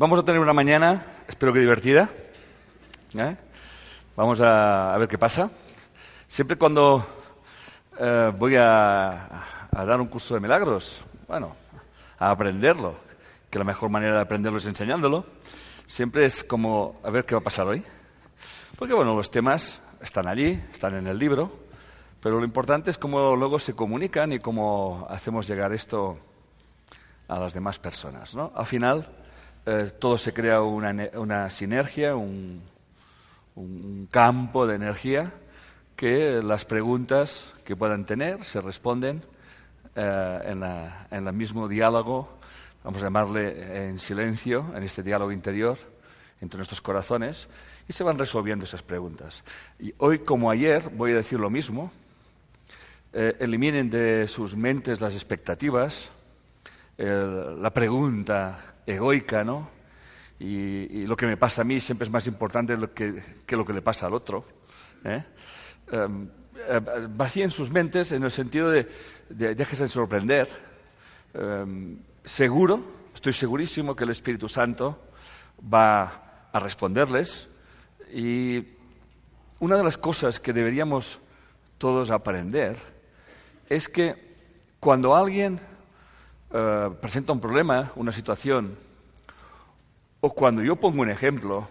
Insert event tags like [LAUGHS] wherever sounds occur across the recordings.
Vamos a tener una mañana, espero que divertida. ¿eh? Vamos a, ver qué pasa. Siempre cuando eh, voy a, a, dar un curso de milagros, bueno, a aprenderlo, que la mejor manera de aprenderlo es enseñándolo, siempre es como a ver qué va a pasar hoy. Porque, bueno, los temas están allí, están en el libro, pero lo importante es cómo luego se comunican y cómo hacemos llegar esto a las demás personas. ¿no? Al final, eh, todo se crea una, sinergia, un, campo de energía que las preguntas que puedan tener se responden eh, en, la, el mismo diálogo, vamos a llamarle en silencio, en este diálogo interior entre nuestros corazones, y se van resolviendo esas preguntas. Y hoy, como ayer, voy a decir lo mismo. Eh, eliminen de sus mentes las expectativas, la pregunta egoica, ¿no? Y, lo que me pasa a mí siempre es más importante que, lo que le pasa al otro. ¿eh? Um, uh, vacíen sus mentes en el sentido de, de déjense sorprender. Um, seguro, estoy segurísimo que el Espíritu Santo va a responderles. Y una de las cosas que deberíamos todos aprender es que cuando alguien uh, presenta un problema, una situación, o cuando yo pongo un ejemplo,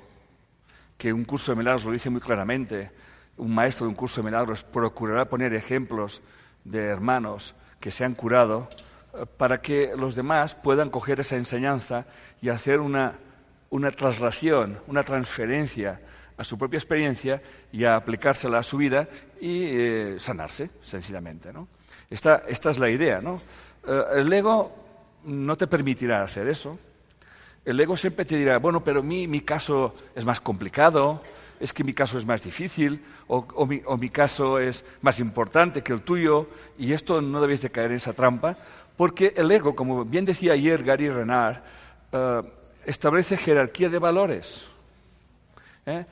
que un curso de milagros lo dice muy claramente, un maestro de un curso de milagros procurará poner ejemplos de hermanos que se han curado uh, para que los demás puedan coger esa enseñanza y hacer una, una traslación, una transferencia a su propia experiencia y a aplicársela a su vida y eh, sanarse, sencillamente. ¿no? Esta, esta, es la idea. ¿no? Uh, el ego no te permitirá hacer eso. El ego siempre te dirá, bueno, pero mi, mi caso es más complicado, es que mi caso es más difícil, o, o, mi, o, mi, caso es más importante que el tuyo, y esto no debéis de caer en esa trampa, porque el ego, como bien decía ayer Gary Renard, uh, establece jerarquía de valores. ¿Eh?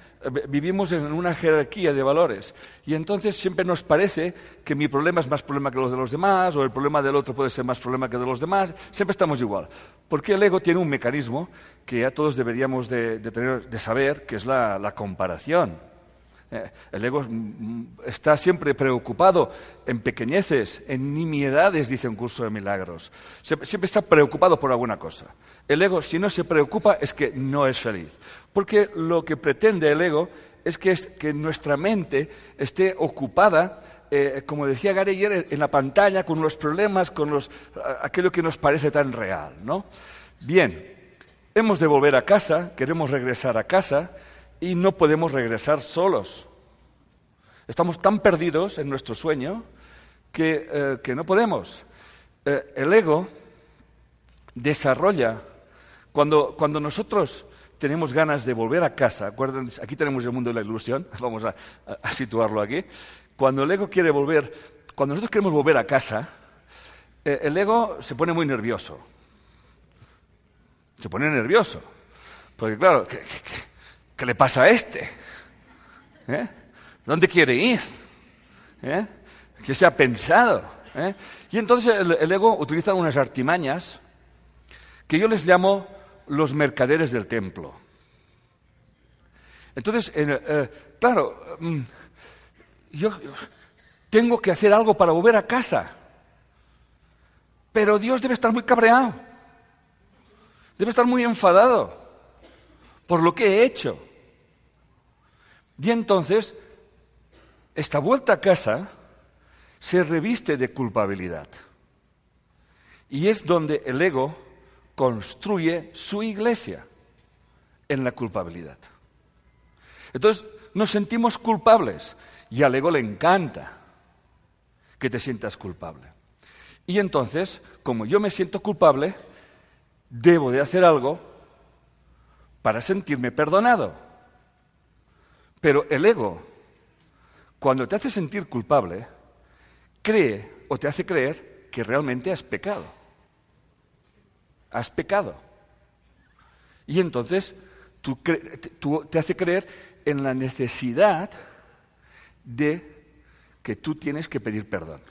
Vivimos en una jerarquía de valores y entonces siempre nos parece que mi problema es más problema que los de los demás o el problema del otro puede ser más problema que de los demás. Siempre estamos igual. Porque el ego tiene un mecanismo que ya todos deberíamos de, tener, de saber, que es la comparación. Eh, el ego está siempre preocupado en pequeñeces, en nimiedades, dice un curso de milagros. Siempre está preocupado por alguna cosa. El ego, si no se preocupa, es que no es feliz. Porque lo que pretende el ego es que, es, que nuestra mente esté ocupada eh, como decía Gary en la pantalla, con los problemas, con los, aquello que nos parece tan real. ¿no? Bien, hemos de volver a casa, queremos regresar a casa, y no podemos regresar solos. Estamos tan perdidos en nuestro sueño que, eh, que no podemos. Eh, el ego desarrolla, cuando, cuando, nosotros tenemos ganas de volver a casa, acuérdense, aquí tenemos el mundo de la ilusión, [LAUGHS] vamos a, situarlo aquí, cuando el ego quiere volver, cuando nosotros queremos volver a casa, eh, el ego se pone muy nervioso. Se pone nervioso. Porque claro, ¿qué, qué, ¿Qué le pasa a este? ¿Eh? ¿Dónde quiere ir? ¿Eh? ¿Qué se ha pensado? ¿Eh? Y entonces el, el, ego utiliza unas artimañas que yo les llamo los mercaderes del templo. Entonces, claro, mm, yo tengo que hacer algo para volver a casa. Pero Dios debe estar muy cabreado. Debe estar muy enfadado por lo que he hecho. Y entonces, esta vuelta a casa se reviste de culpabilidad. Y es donde el ego construye su iglesia, en la culpabilidad. Entonces, nos sentimos culpables y al ego le encanta que te sientas culpable. Y entonces, como yo me siento culpable, debo de hacer algo para sentirme perdonado. Pero el ego, cuando te hace sentir culpable, cree o te hace creer que realmente has pecado. Has pecado. Y entonces te hace creer en la necesidad de que tú tienes que pedir perdón.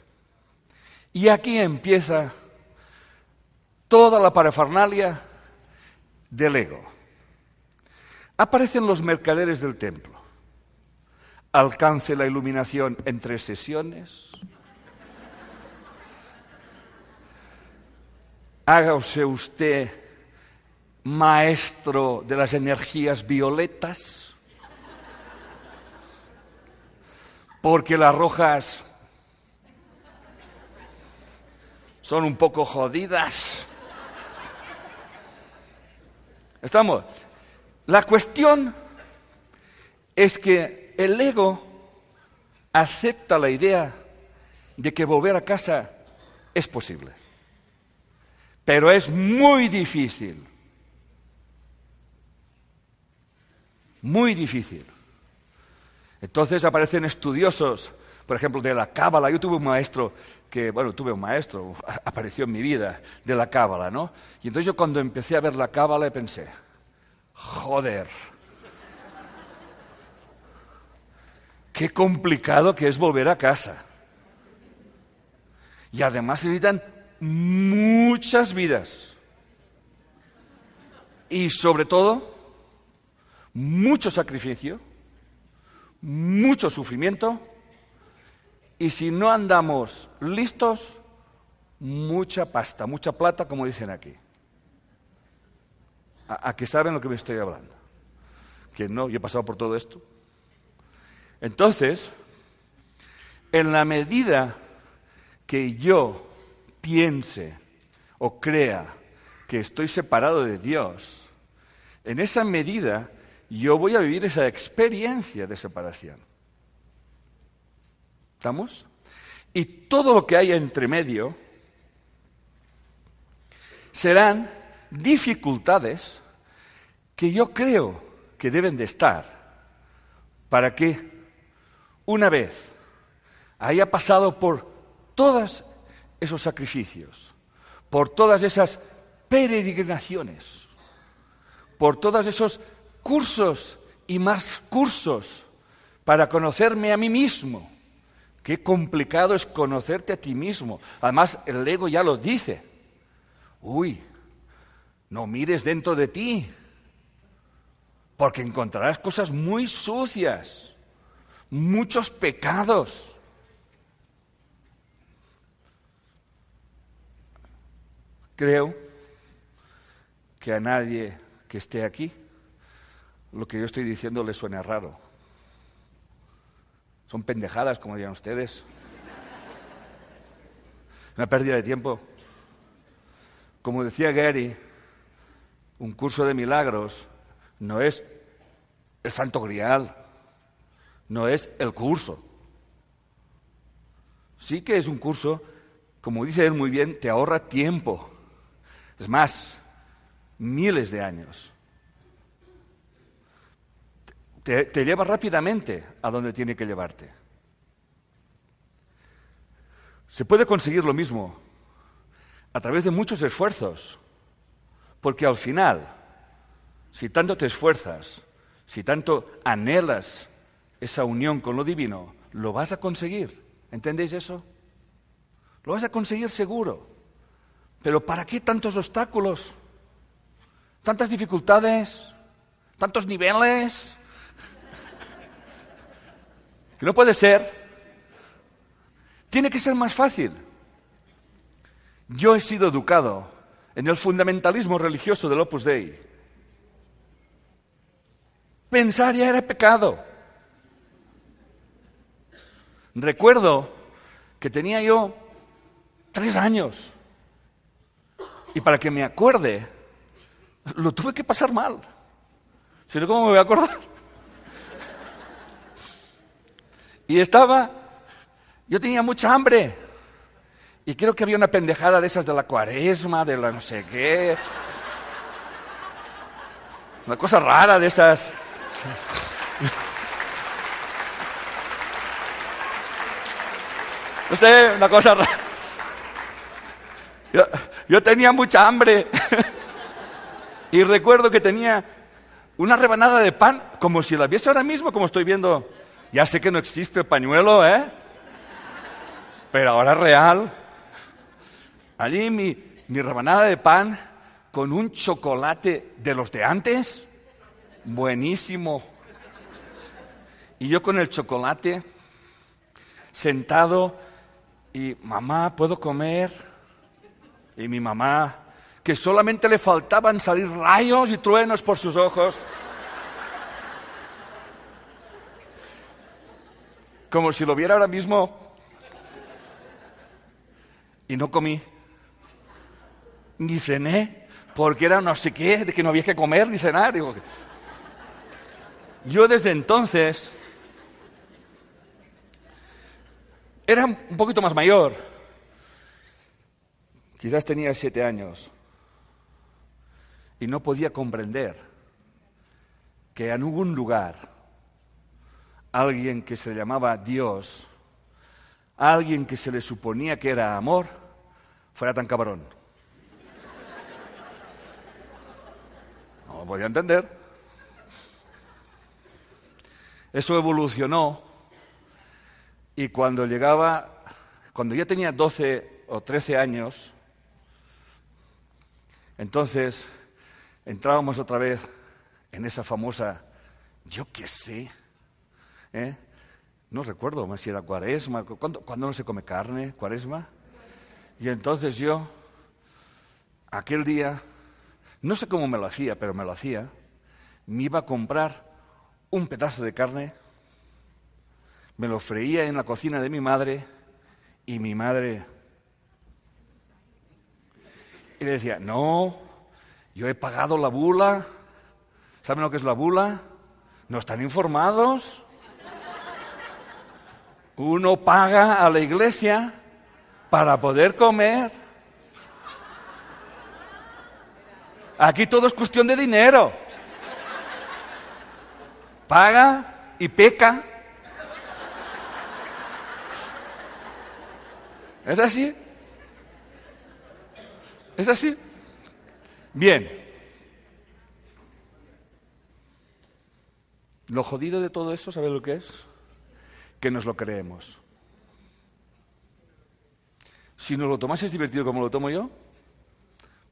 Y aquí empieza toda la parafernalia del ego. Aparecen los mercaderes del templo. Alcance la iluminación en tres sesiones. Hágase usted maestro de las energías violetas. Porque las rojas son un poco jodidas. ¿Estamos? La cuestión es que el ego acepta la idea de que volver a casa es posible. Pero es muy difícil. Muy difícil. Entonces aparecen estudiosos, por ejemplo, de la cábala. Yo tuve un maestro que, bueno, tuve un maestro, apareció en mi vida, de la cábala, ¿no? Y entonces yo cuando empecé a ver la cábala pensé, joder, qué complicado que es volver a casa. Y además se necesitan muchas vidas. Y sobre todo, mucho sacrificio, mucho sufrimiento y si no andamos listos, mucha pasta, mucha plata, como dicen aquí. ¿A, que saben lo que me estoy hablando? Que no, yo he pasado por todo esto. Entonces, en la medida que yo piense o crea que estoy separado de Dios, en esa medida yo voy a vivir esa experiencia de separación. ¿Estamos? Y todo lo que hay entre medio serán dificultades que yo creo que deben de estar para que una vez haya pasado por todos esos sacrificios, por todas esas peregrinaciones, por todos esos cursos y más cursos para conocerme a mí mismo, Qué complicado es conocerte a ti mismo. Además, el ego ya lo dice. Uy, no mires dentro de ti, porque encontrarás cosas muy sucias, muchos pecados. Creo que a nadie que esté aquí lo que yo estoy diciendo le suena raro. Son pendejadas, como dirían ustedes. Una pérdida de tiempo. Como decía Gary, un curso de milagros no es el santo grial, no es el curso. Sí que es un curso, como dice él muy bien, te ahorra tiempo. Es más, miles de años te, lleva rápidamente a donde tiene que llevarte. Se puede conseguir lo mismo a través de muchos esfuerzos, porque al final, si tanto te esfuerzas, si tanto anhelas esa unión con lo divino, lo vas a conseguir. ¿Entendéis eso? Lo vas a conseguir seguro. Pero ¿para qué tantos obstáculos? ¿Tantas dificultades? ¿Tantos niveles? que no puede ser, tiene que ser más fácil. Yo he sido educado en el fundamentalismo religioso del Opus Dei. Pensar ya era pecado. Recuerdo que tenía yo tres años y para que me acuerde, lo tuve que pasar mal. Si no, ¿cómo me voy a acordar? Y estaba, yo tenía mucha hambre. Y creo que había una pendejada de esas de la cuaresma, de la no sé qué. Una cosa rara de esas. No sé, una cosa rara. Yo, tenía mucha hambre. [LAUGHS] y recuerdo que tenía una rebanada de pan, como si la viese ahora mismo, como estoy viendo ya sé que no existe el pañuelo, ¿eh? Pero ahora real. Allí mi, mi rebanada de pan con un chocolate de los de antes. buenísimo. Y yo con el chocolate, sentado, y mamá, ¿puedo comer? Y mi mamá, que solamente le faltaban salir rayos y truenos por sus ojos. Como si lo viera ahora mismo. Y no comí. Ni cené. Porque era no sé qué, de que no había que comer ni cenar. Yo desde entonces era un poquito más mayor. Quizás tenía siete años. Y no podía comprender que en algún lugar alguien que se llamaba Dios, alguien que se le suponía que era amor, fuera tan cabrón. No lo podía entender. Eso evolucionó y cuando llegaba, cuando ya tenía 12 o 13 años, entonces entrábamos otra vez en esa famosa, yo qué sé, ¿eh? no recuerdo si era cuaresma, ¿cuándo, no se come carne? ¿Cuaresma? Y entonces yo, aquel día, no sé cómo me lo hacía, pero me lo hacía, me iba a comprar un pedazo de carne, me lo freía en la cocina de mi madre y mi madre... Y le decía, no, yo he pagado la bula. ¿Saben lo que es la bula? ¿No están informados? Uno paga a la iglesia para poder comer. Aquí todo es cuestión de dinero. Paga y peca. ¿Es así? ¿Es así? Bien. Lo jodido de todo eso, ¿sabes lo que es? Que nos lo creemos. Si no lo tomas divertido como lo tomo yo,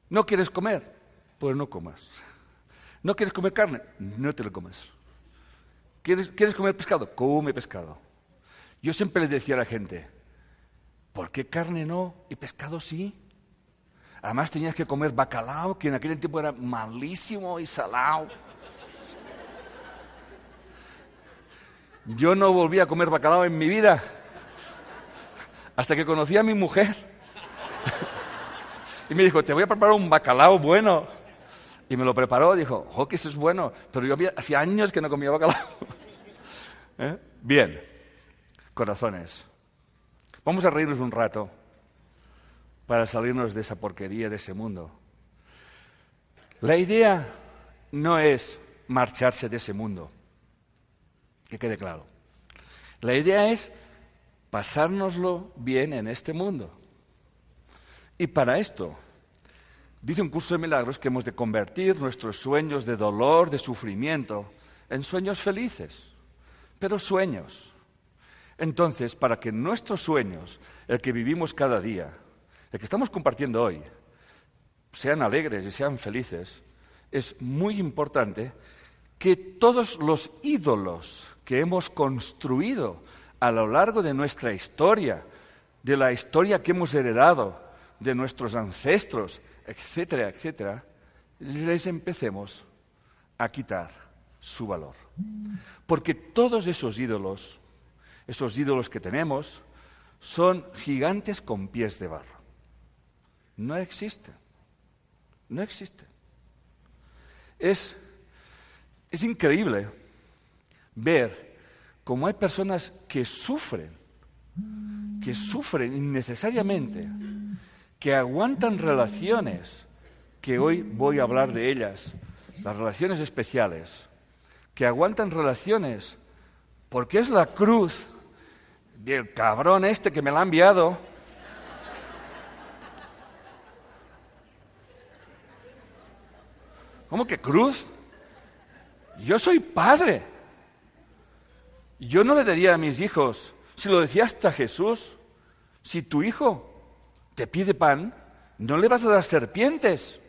¿no quieres comer? Pues no comas. ¿No quieres comer carne? No te lo comas. ¿Quieres, ¿Quieres comer pescado? Come pescado. Yo siempre le decía a la gente, ¿por qué carne no y pescado sí? Además tenías que comer bacalao, que en aquel tiempo era malísimo y salado. Yo no volví a comer bacalao en mi vida hasta que conocí a mi mujer. y me dijo, te voy a preparar un bacalao bueno. Y me lo preparó, dijo, oh, eso es bueno. Pero yo hacía años que no comía bacalao. [LAUGHS] ¿Eh? Bien, corazones. Vamos a reírnos un rato para salirnos de esa porquería, de ese mundo. La idea no es marcharse de ese mundo, que quede claro. La idea es pasárnoslo bien en este mundo. Y para esto, dice un curso de milagros que hemos de convertir nuestros sueños de dolor, de sufrimiento, en sueños felices, pero sueños. Entonces, para que nuestros sueños, el que vivimos cada día, el que estamos compartiendo hoy, sean alegres y sean felices, es muy importante que todos los ídolos que hemos construido a lo largo de nuestra historia, de la historia que hemos heredado de nuestros ancestros, etcétera, etcétera, les empecemos a quitar su valor. Porque todos esos ídolos, esos ídolos que tenemos, son gigantes con pies de barro. No existe. No existe. Es, es increíble ver cómo hay personas que sufren, que sufren innecesariamente, que aguantan relaciones, que hoy voy a hablar de ellas, las relaciones especiales, que aguantan relaciones porque es la cruz del cabrón este que me la ha enviado ¿Cómo que cruz? Yo soy padre. Yo no le daría a mis hijos, si lo decía hasta Jesús, si tu hijo te pide pan, no le vas a dar serpientes.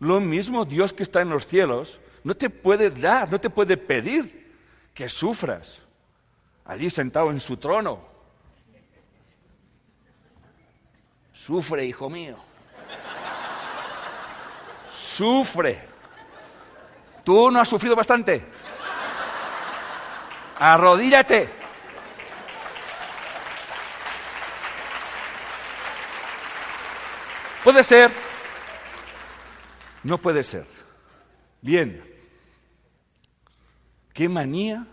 Lo mismo Dios que está en los cielos no te puede dar, no te puede pedir que sufras allí sentado en su trono. Sufre, hijo mío. Sufre. ¿Tú no has sufrido bastante? Arrodíllate. Puede ser. No puede ser. Bien. Qué manía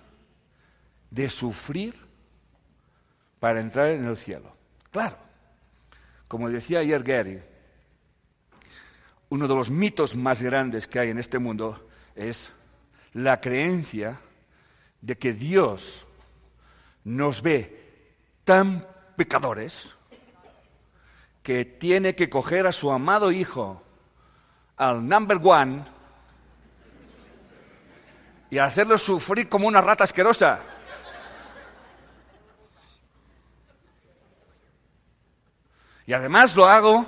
de sufrir para entrar en el cielo. Claro. Como decía ayer Gary, uno de los mitos más grandes que hay en este mundo es la creencia de que Dios nos ve tan pecadores que tiene que coger a su amado hijo al number one y hacerlo sufrir como una rata asquerosa. Y además lo hago,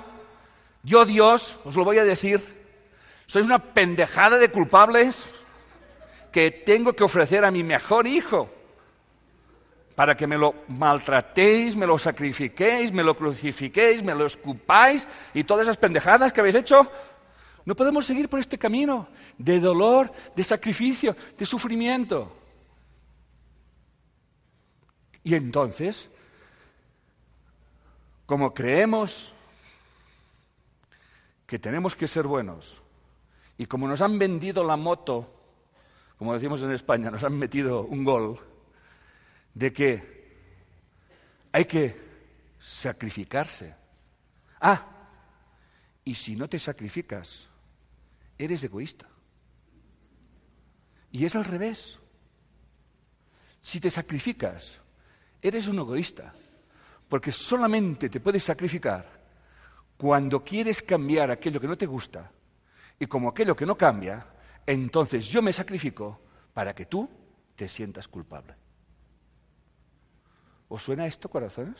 yo Dios, os lo voy a decir, sois una pendejada de culpables que tengo que ofrecer a mi mejor hijo para que me lo maltratéis, me lo sacrifiquéis, me lo crucifiquéis, me lo escupáis y todas esas pendejadas que habéis hecho. No podemos seguir por este camino de dolor, de sacrificio, de sufrimiento. Y entonces, como creemos que tenemos que ser buenos, y como nos han vendido la moto, como decimos en España, nos han metido un gol, de que hay que sacrificarse. Ah, y si no te sacrificas, eres egoísta. Y es al revés. Si te sacrificas, eres un egoísta, porque solamente te puedes sacrificar cuando quieres cambiar aquello que no te gusta, y como aquello que no cambia, entonces yo me sacrifico para que tú te sientas culpable. ¿Os suena esto, corazones?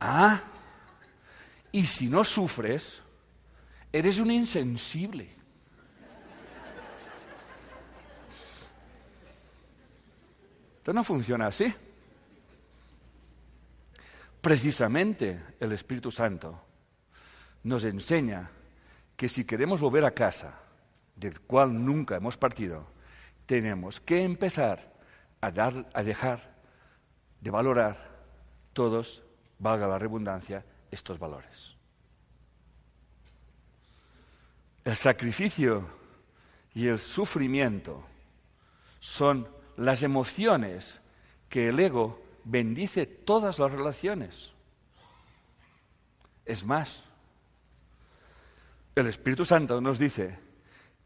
Ah, y si no sufres, eres un insensible. Esto no funciona así. Precisamente el Espíritu Santo nos enseña que si queremos volver a casa, del cual nunca hemos partido, tenemos que empezar a, dejar de valorar todos, valga la redundancia, estos valores. El sacrificio y el sufrimiento son las emociones que el ego bendice todas las relaciones. Es más, el Espíritu Santo nos dice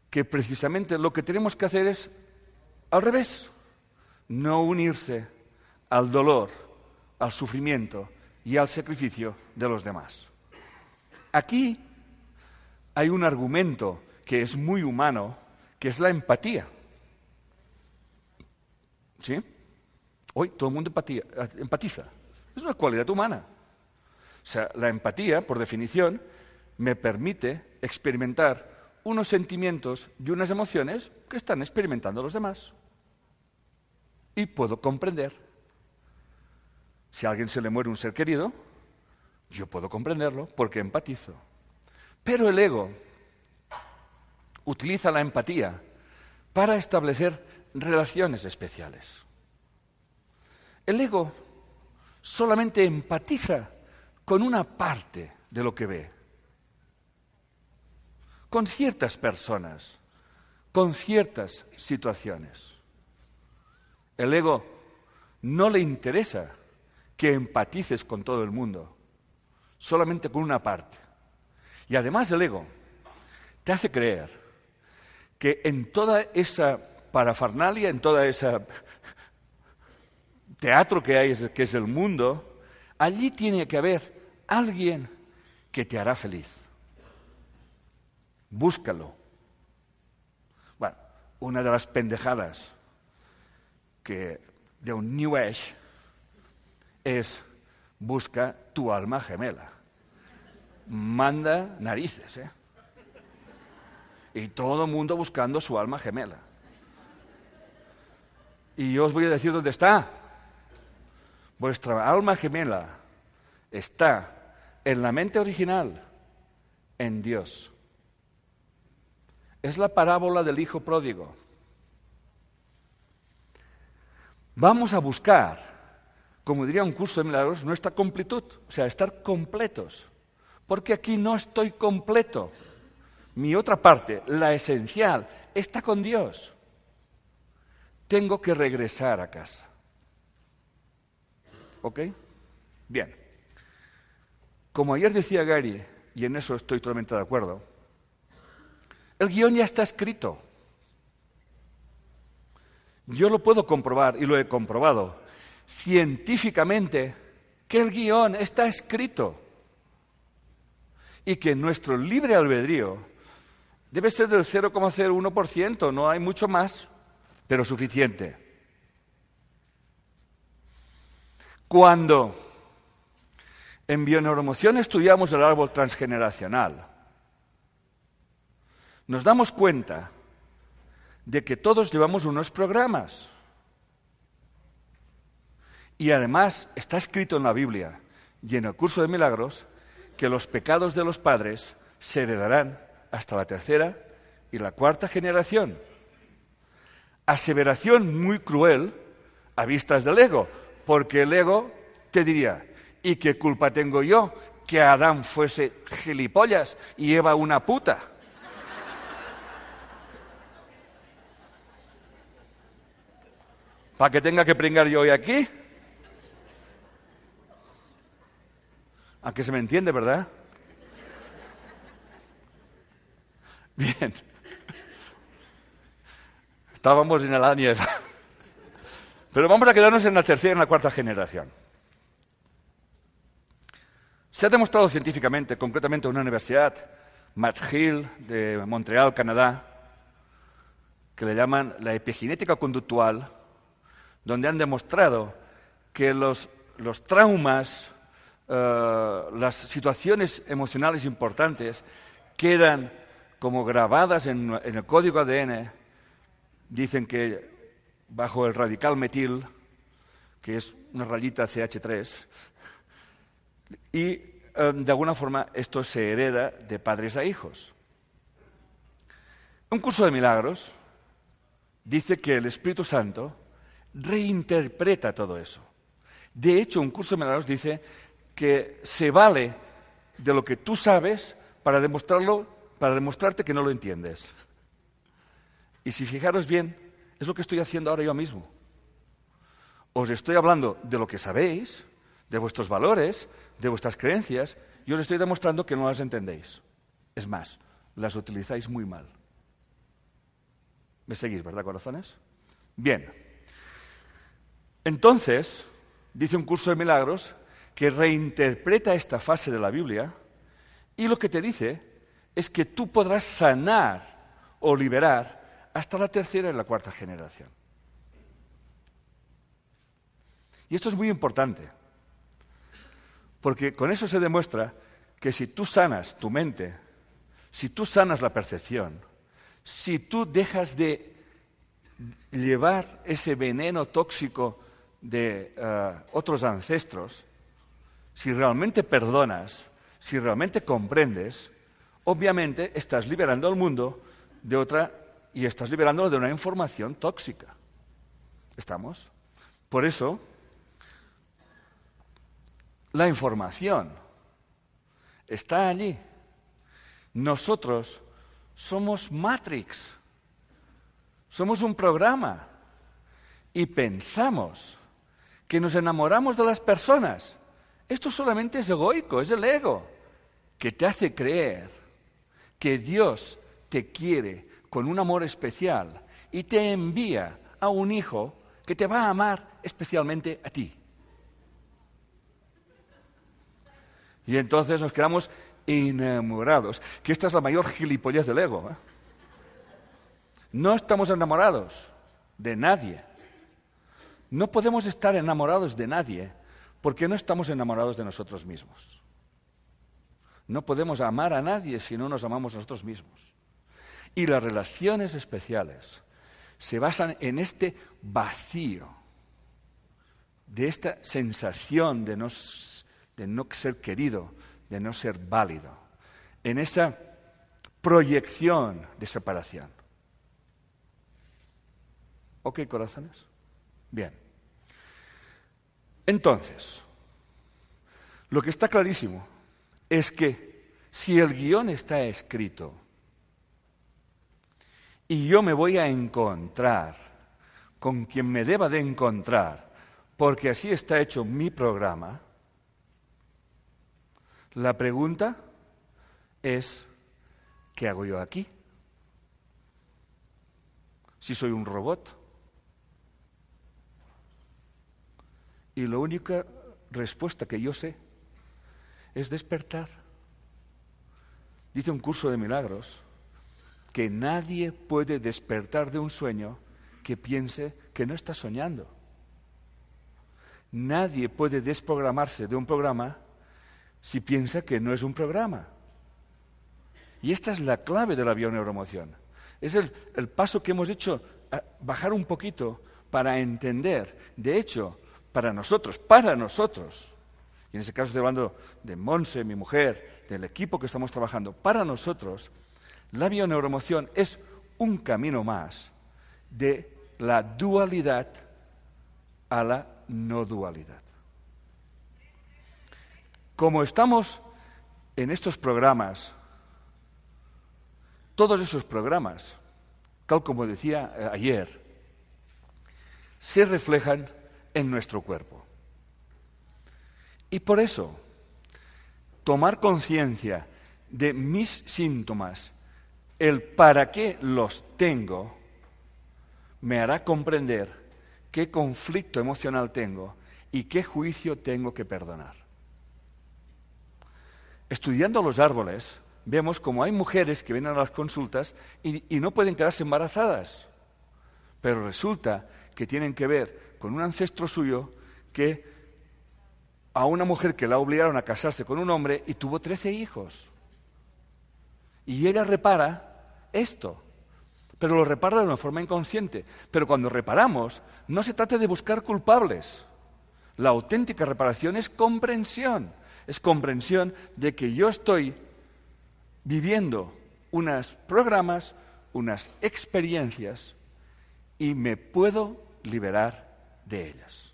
que precisamente lo que tenemos que hacer es al revés no unirse al dolor, al sufrimiento y al sacrificio de los demás. Aquí hay un argumento que es muy humano, que es la empatía. ¿Sí? Hoy todo el mundo empatiza. Es una cualidad humana. O sea, la empatía, por definición, me permite experimentar unos sentimientos y unas emociones que están experimentando los demás y puedo comprender. Si a alguien se le muere un ser querido, yo puedo comprenderlo porque empatizo. Pero el ego utiliza la empatía para establecer relaciones especiales. El ego solamente empatiza con una parte de lo que ve, con ciertas personas, con ciertas situaciones. El ego no le interesa que empatices con todo el mundo, solamente con una parte. Y además el ego te hace creer que en toda esa parafernalia, en toda esa teatro que hay, que es el mundo, allí tiene que haber alguien que te hará feliz. Búscalo. Bueno, una de las pendejadas de un New Age es busca tu alma gemela. Manda narices, ¿eh? y todo el mundo buscando su alma gemela. Y yo os voy a decir dónde está. Vuestra alma gemela está en la mente original, en Dios. Es la parábola del Hijo Pródigo. Vamos a buscar, como diría un curso de milagros, nuestra completud, o sea, estar completos. Porque aquí no estoy completo. Mi otra parte, la esencial, está con Dios. Tengo que regresar a casa. ¿Ok? Bien. Como ayer decía Gary, y en eso estoy totalmente de acuerdo, el guion ya está escrito. Yo lo puedo comprobar y lo he comprobado científicamente que el guion está escrito y que nuestro libre albedrío debe ser del 0,01%, no hay mucho más, pero suficiente. Cuando en bioneuromoción estudiamos el árbol transgeneracional, nos damos cuenta de que todos llevamos unos programas. Y además está escrito en la Biblia y en el curso de milagros que los pecados de los padres se heredarán hasta la tercera y la cuarta generación. Aseveración muy cruel a vistas del ego, porque el ego te diría, ¿y qué culpa tengo yo que Adán fuese gilipollas y Eva una puta? ¿Para que tenga que pringar yo hoy aquí? A que se me entiende, ¿verdad? Bien. Estábamos en el año. Pero vamos a quedarnos en la tercera y en la cuarta generación. Se ha demostrado científicamente, concretamente en una universidad, McGill de Montreal, Canadá, que le llaman la epigenética conductual, donde han demostrado que los, traumas, eh, las situaciones emocionales importantes quedan como grabadas en el código ADN. Dicen que bajo el radical metil, que es una rayita CH3, y eh, de alguna forma esto se hereda de padres a hijos. Un curso de milagros dice que el Espíritu Santo reinterpreta todo eso. De hecho, un curso de milagros dice que se vale de lo que tú sabes para demostrarlo, para demostrarte que no lo entiendes. Y si fijaros bien, es lo que estoy haciendo ahora yo mismo. Os estoy hablando de lo que sabéis, de vuestros valores, de vuestras creencias, y os estoy demostrando que no las entendéis. Es más, las utilizáis muy mal. ¿Me seguís, verdad, corazones? Bien. Entonces, dice un curso de milagros que reinterpreta esta fase de la Biblia y lo que te dice es que tú podrás sanar o liberar hasta la tercera y la cuarta generación. Y esto es muy importante, porque con eso se demuestra que si tú sanas tu mente, si tú sanas la percepción, si tú dejas de llevar ese veneno tóxico de eh, otros ancestros, si realmente perdonas, si realmente comprendes, obviamente estás liberando al mundo de otra y estás liberándolo de una información tóxica. ¿Estamos? Por eso, la información está allí. Nosotros somos Matrix, somos un programa y pensamos que nos enamoramos de las personas. Esto solamente es egoico, es el ego, que te hace creer que Dios te quiere con un amor especial y te envía a un hijo que te va a amar especialmente a ti. Y entonces nos quedamos enamorados, que esta es la mayor gilipollez del ego. ¿eh? No estamos enamorados de nadie. No podemos estar enamorados de nadie porque no estamos enamorados de nosotros mismos. No podemos amar a nadie si no nos amamos nosotros mismos. Y las relaciones especiales se basan en este vacío, de esta sensación de no, de no ser querido, de no ser válido, en esa proyección de separación. ¿Ok, corazones? Bien. Entonces, lo que está clarísimo es que si el guion está escrito y yo me voy a encontrar con quien me deba de encontrar, porque así está hecho mi programa, la pregunta es, ¿qué hago yo aquí? Si soy un robot. Y la única respuesta que yo sé es despertar. Dice un curso de milagros que nadie puede despertar de un sueño que piense que no está soñando. Nadie puede desprogramarse de un programa si piensa que no es un programa. Y esta es la clave de la bioneuromoción. Es el, el paso que hemos hecho, bajar un poquito para entender. De hecho, para nosotros, para nosotros, y en ese caso estoy hablando de Monse, mi mujer, del equipo que estamos trabajando, para nosotros, la bioneuromoción es un camino más de la dualidad a la no dualidad. Como estamos en estos programas, todos esos programas, tal como decía eh, ayer, se reflejan en nuestro cuerpo. Y por eso, tomar conciencia de mis síntomas, el para qué los tengo, me hará comprender qué conflicto emocional tengo y qué juicio tengo que perdonar. Estudiando los árboles, vemos como hay mujeres que vienen a las consultas y, y no pueden quedarse embarazadas, pero resulta que tienen que ver con un ancestro suyo que a una mujer que la obligaron a casarse con un hombre y tuvo trece hijos. Y ella repara esto, pero lo repara de una forma inconsciente. Pero cuando reparamos, no se trata de buscar culpables. La auténtica reparación es comprensión. Es comprensión de que yo estoy viviendo unos programas, unas experiencias, y me puedo liberar de ellas.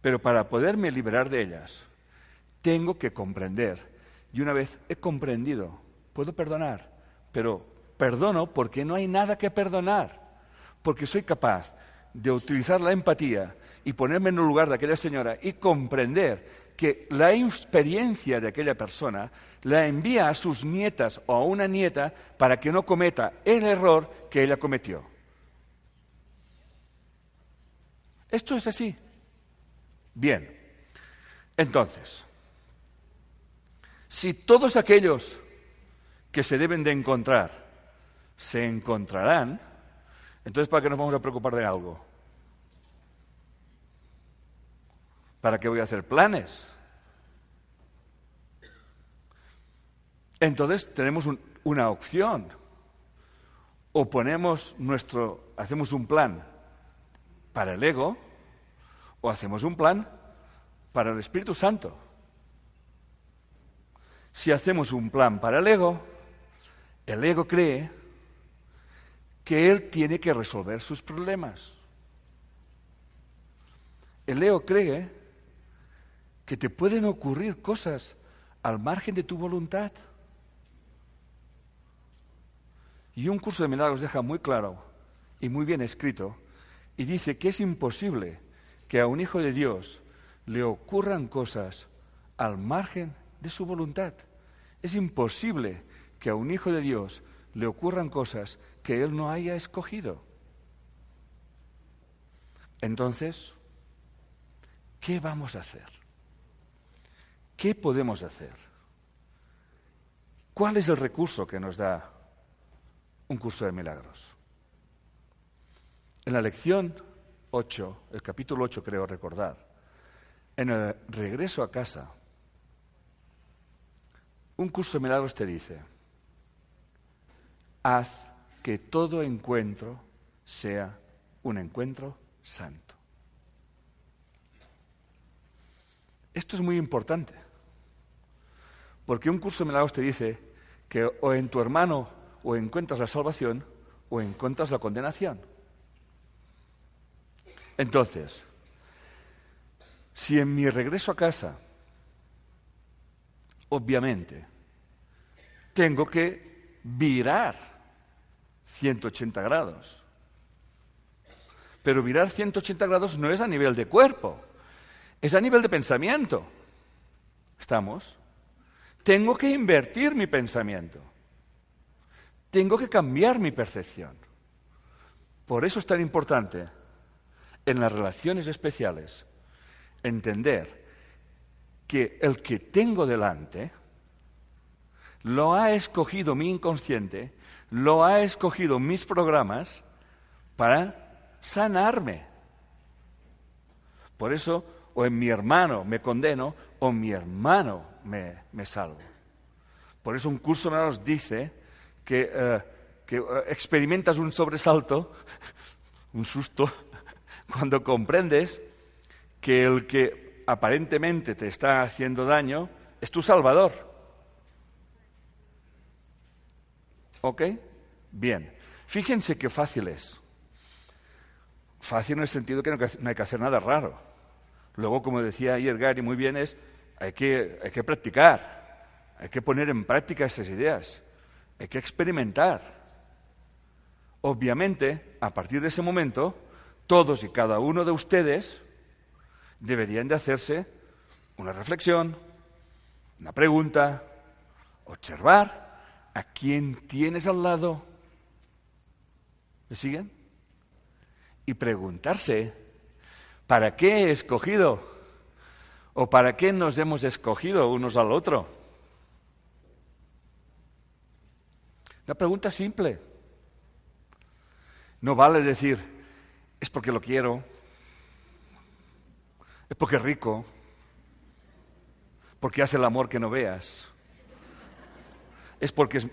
Pero para poderme liberar de ellas, tengo que comprender. Y una vez he comprendido, puedo perdonar, pero perdono porque no hay nada que perdonar, porque soy capaz de utilizar la empatía y ponerme en el lugar de aquella señora y comprender que la experiencia de aquella persona la envía a sus nietas o a una nieta para que no cometa el error que ella cometió. Esto es así. Bien. Entonces, si todos aquellos que se deben de encontrar se encontrarán, entonces ¿para qué nos vamos a preocupar de algo? ¿Para qué voy a hacer planes? Entonces tenemos una opción. O ponemos nuestro, hacemos un plan para el ego, o hacemos un plan para el Espíritu Santo. Si hacemos un plan para el ego, el ego cree que él tiene que resolver sus problemas. El ego cree que te pueden ocurrir cosas al margen de tu voluntad. Y un curso de milagros deja muy claro y muy bien escrito y dice que es imposible que a un hijo de Dios le ocurran cosas al margen de su voluntad. Es imposible que a un hijo de Dios le ocurran cosas que él no haya escogido. Entonces, ¿qué vamos a hacer? ¿Qué podemos hacer? ¿Cuál es el recurso que nos da un curso de milagros? En la lección 8, el capítulo 8 creo recordar, en el regreso a casa, un curso de milagros te dice, haz que todo encuentro sea un encuentro santo. Esto es muy importante, porque un curso de milagros te dice que o en tu hermano o encuentras la salvación o encuentras la condenación. Entonces, si en mi regreso a casa, obviamente, tengo que virar 180 grados. Pero virar 180 grados no es a nivel de cuerpo, es a nivel de pensamiento. ¿Estamos? Tengo que invertir mi pensamiento. Tengo que cambiar mi percepción. Por eso es tan importante en las relaciones especiales entender que el que tengo delante lo ha escogido mi inconsciente, lo ha escogido mis programas para sanarme. Por eso, o en mi hermano me condeno, o mi hermano me, salvo. Por eso un curso nos dice que, eh, que eh, experimentas un sobresalto, [LAUGHS] un susto, [LAUGHS] cuando comprendes que el que aparentemente te está haciendo daño es tu Salvador. ¿Ok? Bien. Fíjense qué fácil es. Fácil en el sentido que no hay que hacer nada raro. Luego, como decía ayer Gary muy bien, es hay que, hay que practicar, hay que poner en práctica esas ideas, hay que experimentar. Obviamente, a partir de ese momento, todos y cada uno de ustedes deberían de hacerse una reflexión, una pregunta, observar a quién tienes al lado. ¿Me siguen? Y preguntarse, ¿para qué he escogido? ¿O para qué nos hemos escogido unos al otro? Una pregunta simple. No vale decir, es porque lo quiero, es porque es rico, porque hace el amor que no veas, es porque es...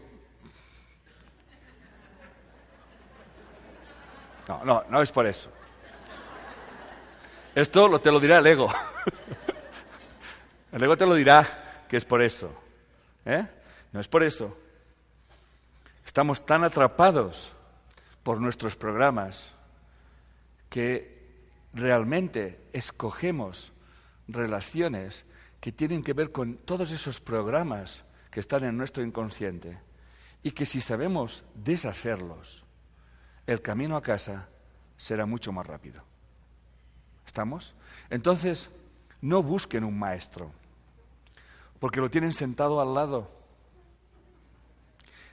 No, no, no es por eso. Esto te lo dirá el ego. [LAUGHS] El ego te lo dirá que es por eso. ¿eh? No es por eso. Estamos tan atrapados por nuestros programas que realmente escogemos relaciones que tienen que ver con todos esos programas que están en nuestro inconsciente y que si sabemos deshacerlos, el camino a casa será mucho más rápido. ¿Estamos? Entonces, no busquen un maestro, porque lo tienen sentado al lado.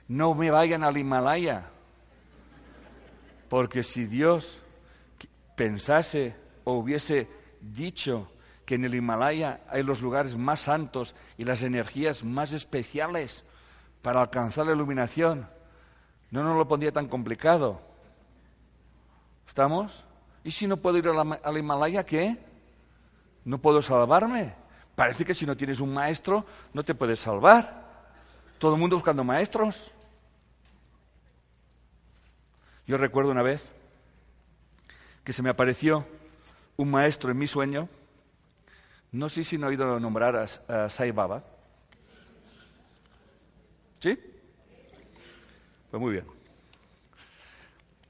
No me vayan al Himalaya, porque si Dios pensase o hubiese dicho que en el Himalaya hay los lugares más santos y las energías más especiales para alcanzar la iluminación, no nos lo pondría tan complicado. ¿Estamos? ¿Y si no puedo ir al Himalaya, qué? ¿No puedo salvarme? Parece que si no tienes un maestro no te puedes salvar. Todo el mundo buscando maestros. Yo recuerdo una vez que se me apareció un maestro en mi sueño. No sé si han oído nombrar a, Sai Baba. ¿Sí? Pues muy bien.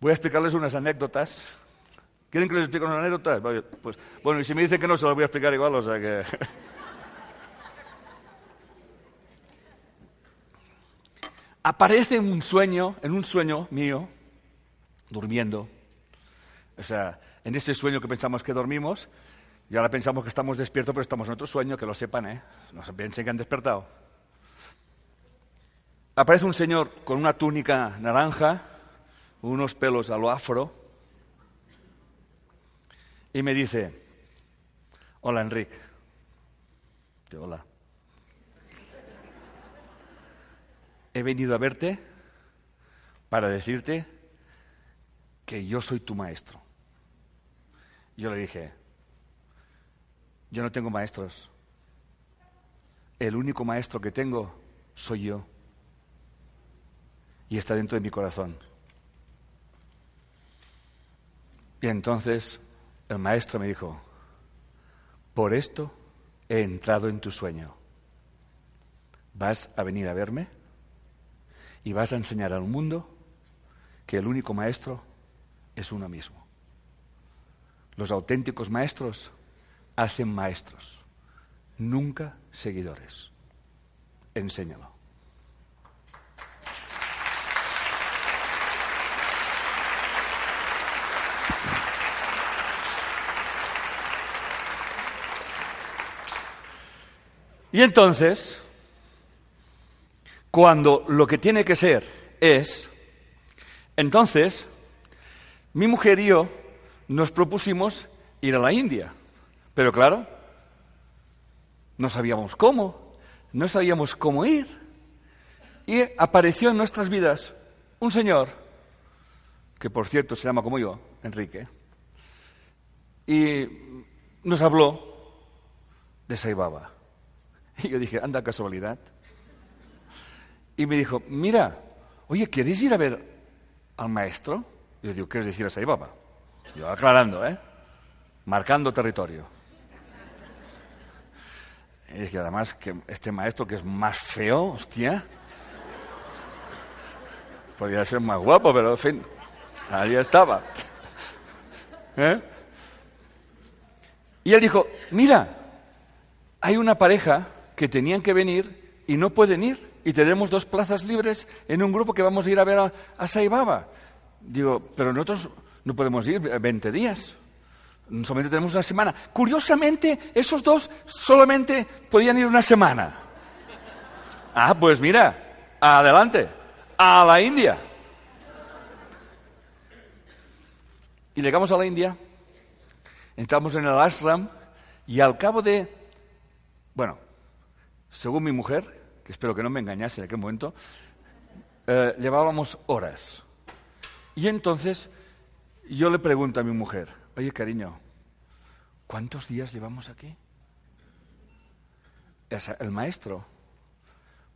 Voy a explicarles unas anécdotas. ¿Quieren que les explique unas anécdotas? Pues, bueno, y si me dicen que no, se las voy a explicar igual, o sea que... [LAUGHS] Aparece en un sueño, en un sueño mío, durmiendo. O sea, en ese sueño que pensamos que dormimos, y ahora pensamos que estamos despiertos, pero estamos en otro sueño, que lo sepan, ¿eh? No se piensen que han despertado. Aparece un señor con una túnica naranja, unos pelos a lo afro, y me dice, hola Enrique. Yo, hola. He venido a verte para decirte que yo soy tu maestro. Yo le dije, yo no tengo maestros. El único maestro que tengo soy yo. y está dentro de mi corazón. Y entonces el maestro me dijo, por esto he entrado en tu sueño. Vas a venir a verme y vas a enseñar al mundo que el único maestro es uno mismo. Los auténticos maestros hacen maestros, nunca seguidores. Enséñalo. Y entonces, cuando lo que tiene que ser es, entonces, mi mujer y yo nos propusimos ir a la India. Pero claro, no sabíamos cómo, no sabíamos cómo ir. Y apareció en nuestras vidas un señor, que por cierto se llama como yo, Enrique, y nos habló de Saibaba. Y yo dije, anda casualidad. Y me dijo, mira, oye, ¿queréis ir a ver al maestro? Y yo digo, ¿qué es decir a Saibaba? Yo aclarando, ¿eh? Marcando territorio. Y dije, además, que este maestro que es más feo, hostia. Podría ser más guapo, pero en fin, ahí estaba. ¿Eh? Y él dijo, mira, hay una pareja que tenían que venir y no pueden ir. Y tenemos dos plazas libres en un grupo que vamos a ir a ver a, a Saibaba. Digo, pero nosotros no podemos ir 20 días. Solamente tenemos una semana. Curiosamente, esos dos solamente podían ir una semana. Ah, pues mira, adelante, a la India. Y llegamos a la India, entramos en el ashram y al cabo de, bueno, según mi mujer, que espero que no me engañase en aquel momento, eh, llevábamos horas. Y entonces yo le pregunto a mi mujer, oye cariño, ¿cuántos días llevamos aquí? El maestro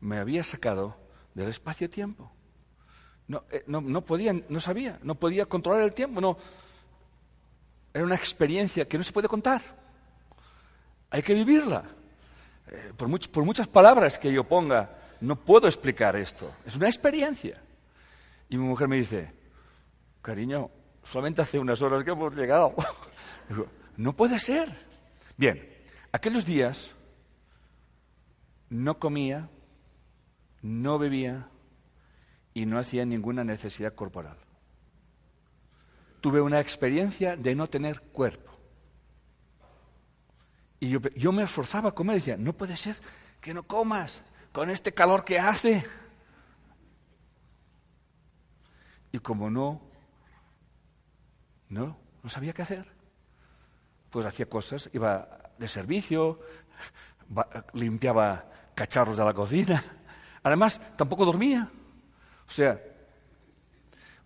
me había sacado del espacio-tiempo. No, eh, no, no, podía, no sabía, no podía controlar el tiempo, no. Era una experiencia que no se puede contar. Hay que vivirla. Eh, por, por muchas palabras que yo ponga, no puedo explicar esto. Es una experiencia. Y mi mujer me dice, cariño, solamente hace unas horas que hemos llegado. [LAUGHS] No puede ser. Bien, aquellos días no comía, no bebía y no hacía ninguna necesidad corporal. Tuve una experiencia de no tener cuerpo. Y yo, me esforzaba a comer y decía, no puede ser que no comas con este calor que hace. Y como no, no, no sabía qué hacer, pues hacía cosas, iba de servicio, limpiaba cacharros de la cocina. Además, tampoco dormía. O sea,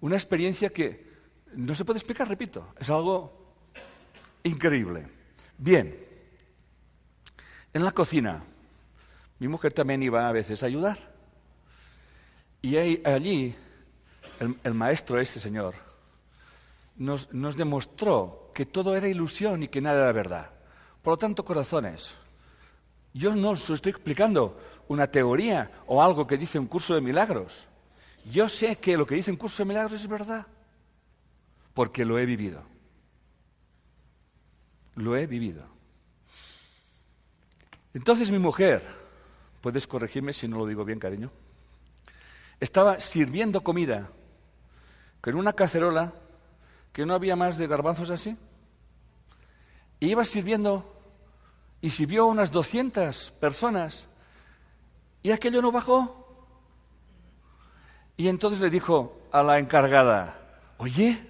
una experiencia que no se puede explicar, repito, es algo increíble. Bien, en la cocina, mi mujer también iba a veces a ayudar. Y allí, el, maestro, este señor, nos, demostró que todo era ilusión y que nada era verdad. Por lo tanto, corazones, yo no os estoy explicando una teoría o algo que dice un curso de milagros. Yo sé que lo que dice un curso de milagros es verdad, porque lo he vivido. Lo he vivido. Entonces mi mujer, puedes corregirme si no lo digo bien, cariño, estaba sirviendo comida con una cacerola que no había más de garbanzos así. Y iba sirviendo y sirvió a unas 200 personas y aquello no bajó. Y entonces le dijo a la encargada, oye,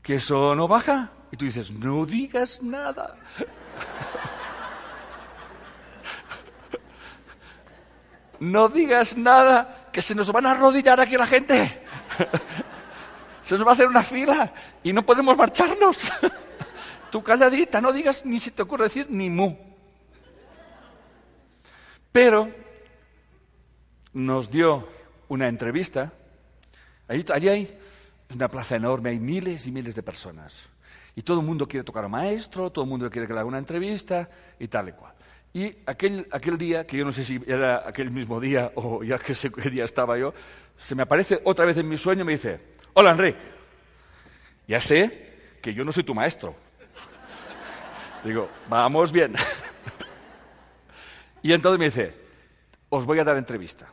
que eso no baja. Y tú dices, no digas nada. [LAUGHS] no digas nada, que se nos van a arrodillar aquí la gente. Se nos va a hacer una fila y no podemos marcharnos. [LAUGHS] Tú calladita, no digas ni si te ocurre decir ni mu. Pero nos dio una entrevista. Allí, allí hay una plaza enorme, hay miles y miles de personas. Y todo el mundo quiere tocar a maestro, todo el mundo quiere que le haga una entrevista y tal y cual. Y aquel, aquel día, que yo no sé si era aquel mismo día o ya que sé qué día estaba yo, se me aparece otra vez en mi sueño y me dice, hola Enrique, ya sé que yo no soy tu maestro. Digo, vamos bien. y entonces me dice, os voy a dar entrevista.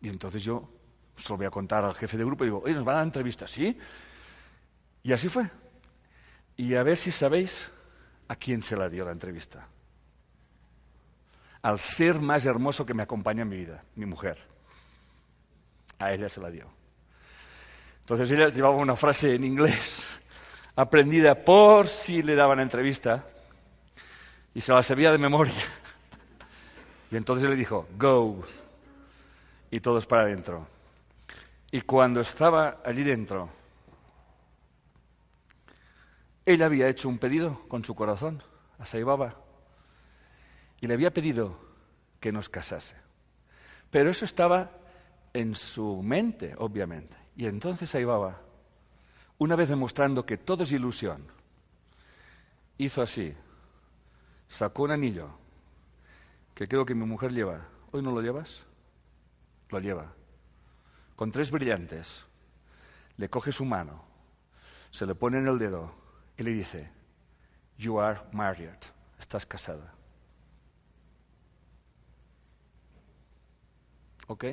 Y entonces yo se lo voy a contar al jefe de grupo y digo, oye, nos van a dar entrevista, ¿sí? Y así fue. Y a ver si sabéis a quién se la dio la entrevista. Al ser más hermoso que me acompaña en mi vida, mi mujer. A ella se la dio. Entonces ella llevaba una frase en inglés, aprendida por si le daban entrevista, y se la sabía de memoria. Y entonces le dijo, go. Y todos para adentro. Y cuando estaba allí dentro, ella había hecho un pedido con su corazón a Saibaba y le había pedido que nos casase. Pero eso estaba en su mente, obviamente. Y entonces Saibaba, una vez demostrando que todo es ilusión, hizo así, sacó un anillo que creo que mi mujer lleva. ¿Hoy no lo llevas? Lo lleva. Con tres brillantes. Le coge su mano, se le pone en el dedo y le dice, You are married, estás casada. ¿Ok?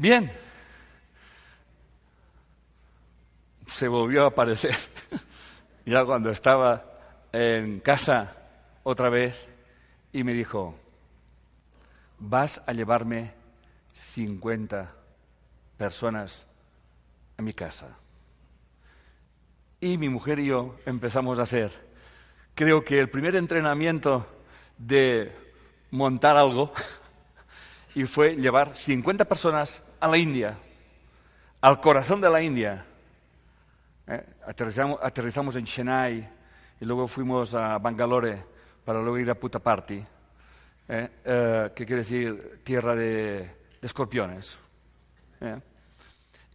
Bien. Se volvió a aparecer. [LAUGHS] ya cuando estaba en casa otra vez y me dijo, vas a llevarme 50 personas a mi casa. Y mi mujer y yo empezamos a hacer, creo que el primer entrenamiento de montar algo, [LAUGHS] y fue llevar 50 personas a la India, al corazón de la India. ¿Eh? Aterrizamos, aterrizamos en Chennai y luego fuimos a Bangalore para luego ir a Puttaparthi, ¿eh? eh, que quiere decir tierra de, escorpiones. ¿eh?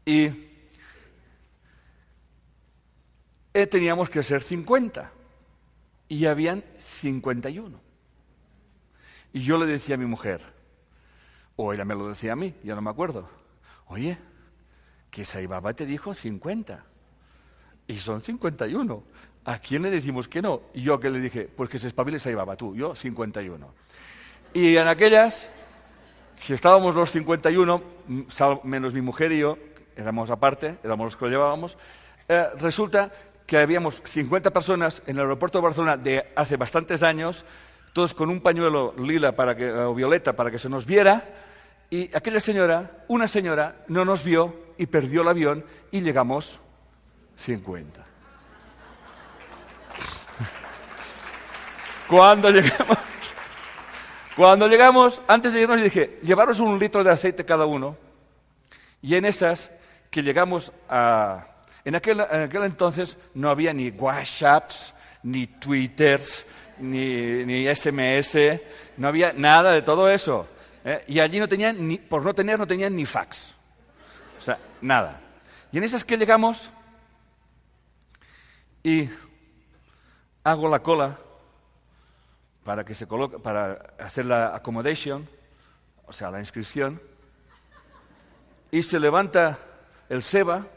Y eh, teníamos que ser 50 y habían 51. Y yo le decía a mi mujer, o ella me lo decía a mí, ya no me acuerdo, oye, que Saibaba te dijo 50 y son 51. ¿A quién le decimos que no? Y yo que le dije, pues que se espabile llevaba tú, yo 51. Y en aquellas, si estábamos los 51, menos mi mujer y yo, éramos aparte, éramos los que lo llevábamos, eh, resulta que habíamos 50 personas en el aeropuerto de Barcelona de hace bastantes años, todos con un pañuelo lila para que, o violeta para que se nos viera, y aquella señora, una señora, no nos vio y perdió el avión y llegamos 50. [LAUGHS] Cuando llegamos, cuando llegamos, antes de irnos, le dije, llevaros un litro de aceite cada uno. Y en esas que llegamos a... En aquel, en aquel entonces no había ni WhatsApps, ni Twitters, ni, ni SMS, no había nada de todo eso. ¿Eh? Y allí no tenían, ni, por no tener, no tenían ni fax. O sea, nada. Y en esas que llegamos y hago la cola para que se coloque, para hacer la accommodation, o sea, la inscripción, y se levanta el SEBA,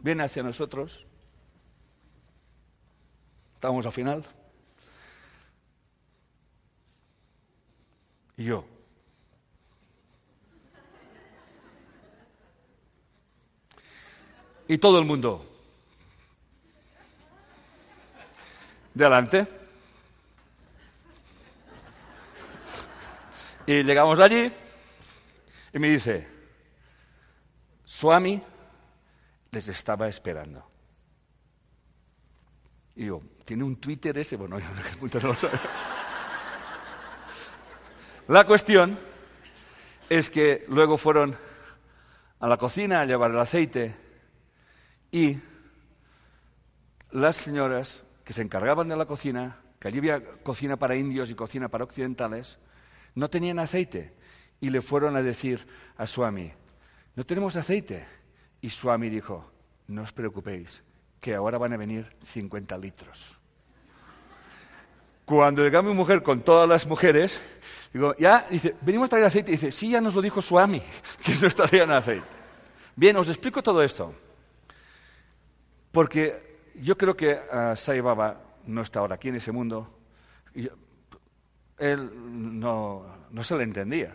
viene hacia nosotros, estamos al final, y yo. Y todo el mundo. Delante. Y llegamos allí y me dice, Swami les estaba esperando. Y yo, ¿tiene un Twitter ese? Bueno, [LAUGHS] yo no lo sé. La cuestión es que luego fueron a la cocina a llevar el aceite y las señoras que se encargaban de la cocina, que allí había cocina para indios y cocina para occidentales, no tenían aceite y le fueron a decir a Swami, no tenemos aceite. Y Swami dijo, no os preocupéis, que ahora van a venir 50 litros. Cuando llega mi mujer con todas las mujeres, digo, ya, dice, venimos a traer aceite. Dice, sí, ya nos lo dijo Swami, [LAUGHS] que nos traían aceite. Bien, os explico todo esto. Porque yo creo que uh, Sai Baba no está ahora aquí en ese mundo. Y él no, no se le entendía.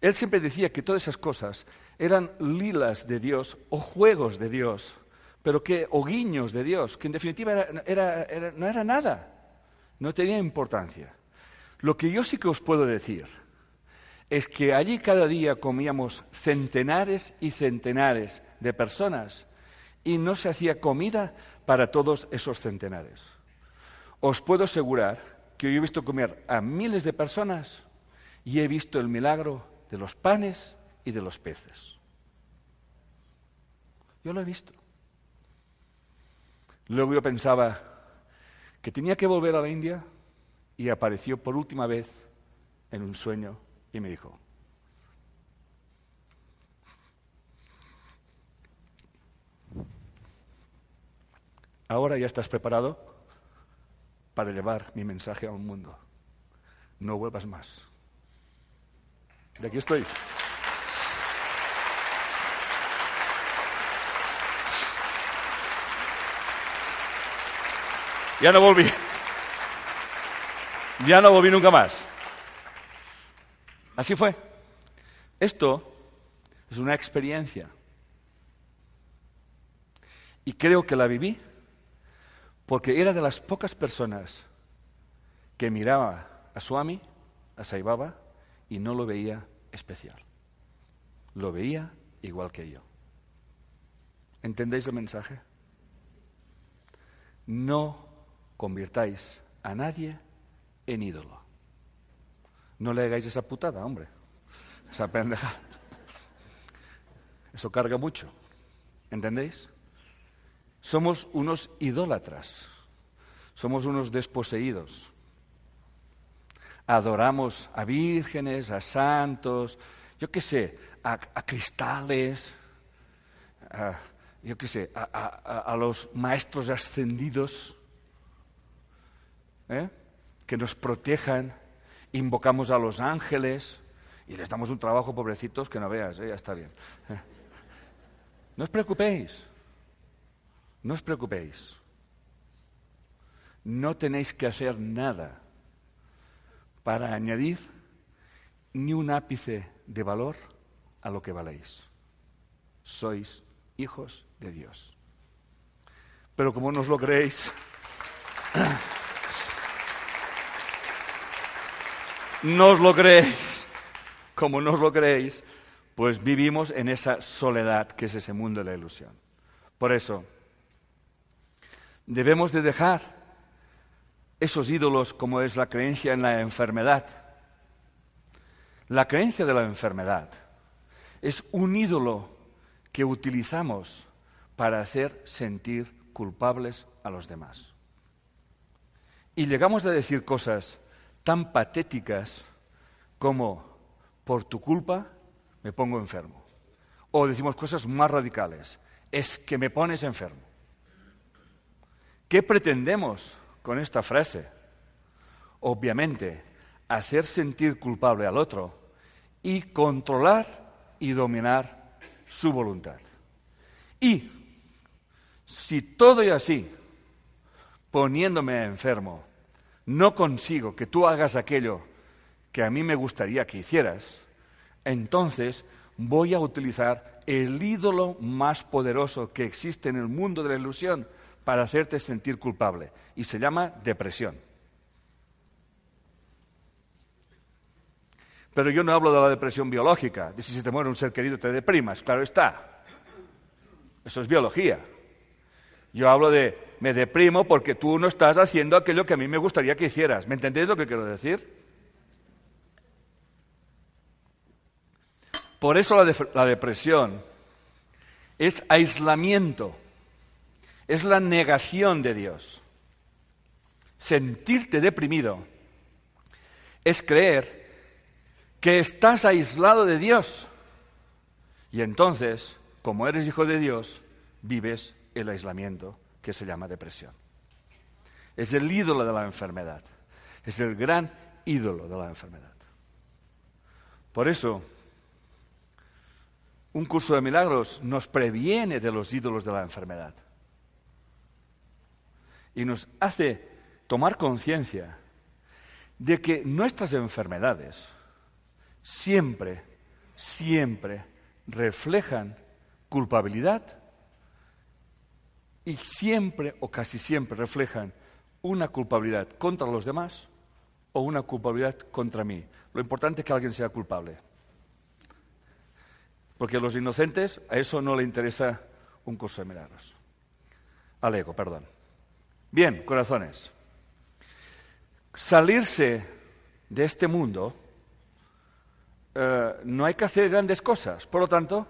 Él siempre decía que todas esas cosas eran lilas de Dios o juegos de Dios, pero que, o guiños de Dios, que en definitiva era, no era nada, no tenía importancia. Lo que yo sí que os puedo decir es que allí cada día comíamos centenares y centenares de personas y no se hacía comida para todos esos centenares. Os puedo asegurar que yo he visto comer a miles de personas y he visto el milagro de los panes y de los peces. Yo lo he visto. Luego yo pensaba que tenía que volver a la India y apareció por última vez en un sueño y me dijo, ahora ya estás preparado para llevar mi mensaje a un mundo. No vuelvas más. De aquí estoy. Ya no volví. Ya no volví nunca más. Así fue. Esto es una experiencia. Y creo que la viví porque era de las pocas personas que miraba a Swami, a Saibaba, y no lo veía especial. Lo veía igual que yo. ¿Entendéis el mensaje? No convirtáis a nadie en ídolo. No le hagáis esa putada, hombre. Esa pendeja. Eso carga mucho. ¿Entendéis? Somos unos idólatras. Somos unos desposeídos. Adoramos a vírgenes, a santos, yo qué sé, a, cristales, yo qué sé, a los maestros ascendidos. ¿eh? Que nos protejan, invocamos a los ángeles y les damos un trabajo, pobrecitos, que no veas, ¿eh? ya está bien. No os preocupéis, no os preocupéis. No tenéis que hacer nada para añadir ni un ápice de valor a lo que valéis. Sois hijos de Dios. Pero como no os lo creéis, [CLEARS THROAT] no os lo creéis, [LAUGHS] como no os lo creéis, pues vivimos en esa soledad que es ese mundo de la ilusión. Por eso, debemos de dejar esos ídolos como es la creencia en la enfermedad. La creencia de la enfermedad es un ídolo que utilizamos para hacer sentir culpables a los demás. Y llegamos a decir cosas tan patéticas como por tu culpa me pongo enfermo. O decimos cosas más radicales, es que me pones enfermo. ¿Qué pretendemos con esta frase? Obviamente, hacer sentir culpable al otro y controlar y dominar su voluntad. Y si todo y así, poniéndome enfermo, no consigo que tú hagas aquello que a mí me gustaría que hicieras, entonces voy a utilizar el ídolo más poderoso que existe en el mundo de la ilusión para hacerte sentir culpable. Y se llama depresión. Pero yo no hablo de la depresión biológica, de si se te muere un ser querido te deprimas, claro está. Eso es biología. Yo hablo de me deprimo porque tú no estás haciendo aquello que a mí me gustaría que hicieras. ¿Me entendéis lo que quiero decir? Por eso la, depresión es aislamiento, es la negación de Dios. Sentirte deprimido es creer que estás aislado de Dios. Y entonces, como eres hijo de Dios, vives el aislamiento que se llama depresión. Es el ídolo de la enfermedad. Es el gran ídolo de la enfermedad. Por eso, un curso de milagros nos previene de los ídolos de la enfermedad y nos hace tomar conciencia de que nuestras enfermedades siempre, siempre reflejan culpabilidad y siempre o casi siempre reflejan una culpabilidad contra los demás o una culpabilidad contra mí. Lo importante es que alguien sea culpable. Porque a los inocentes a eso no le interesa un curso de milagros. Al ego, perdón. Bien, corazones. Salirse de este mundo eh, no hay que hacer grandes cosas. Por lo tanto,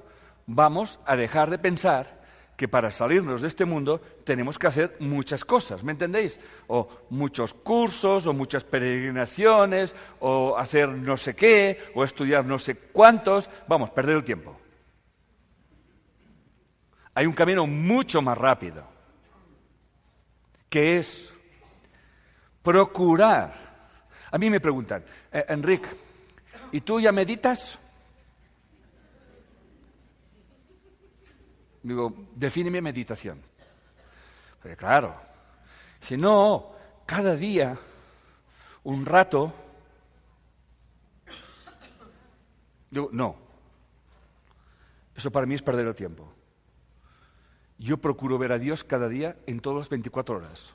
vamos a dejar de pensar que para salirnos de este mundo tenemos que hacer muchas cosas, ¿me entendéis? O muchos cursos, o muchas peregrinaciones, o hacer no sé qué, o estudiar no sé cuántos. Vamos, perder el tiempo. Hay un camino mucho más rápido, que es procurar. A mí me preguntan, eh, Enrique, ¿y tú ya meditas? Digo, defíneme meditación. Pero claro, si no, cada día, un rato, digo, no. Eso para mí es perder el tiempo. Yo procuro ver a Dios cada día en todas las 24 horas.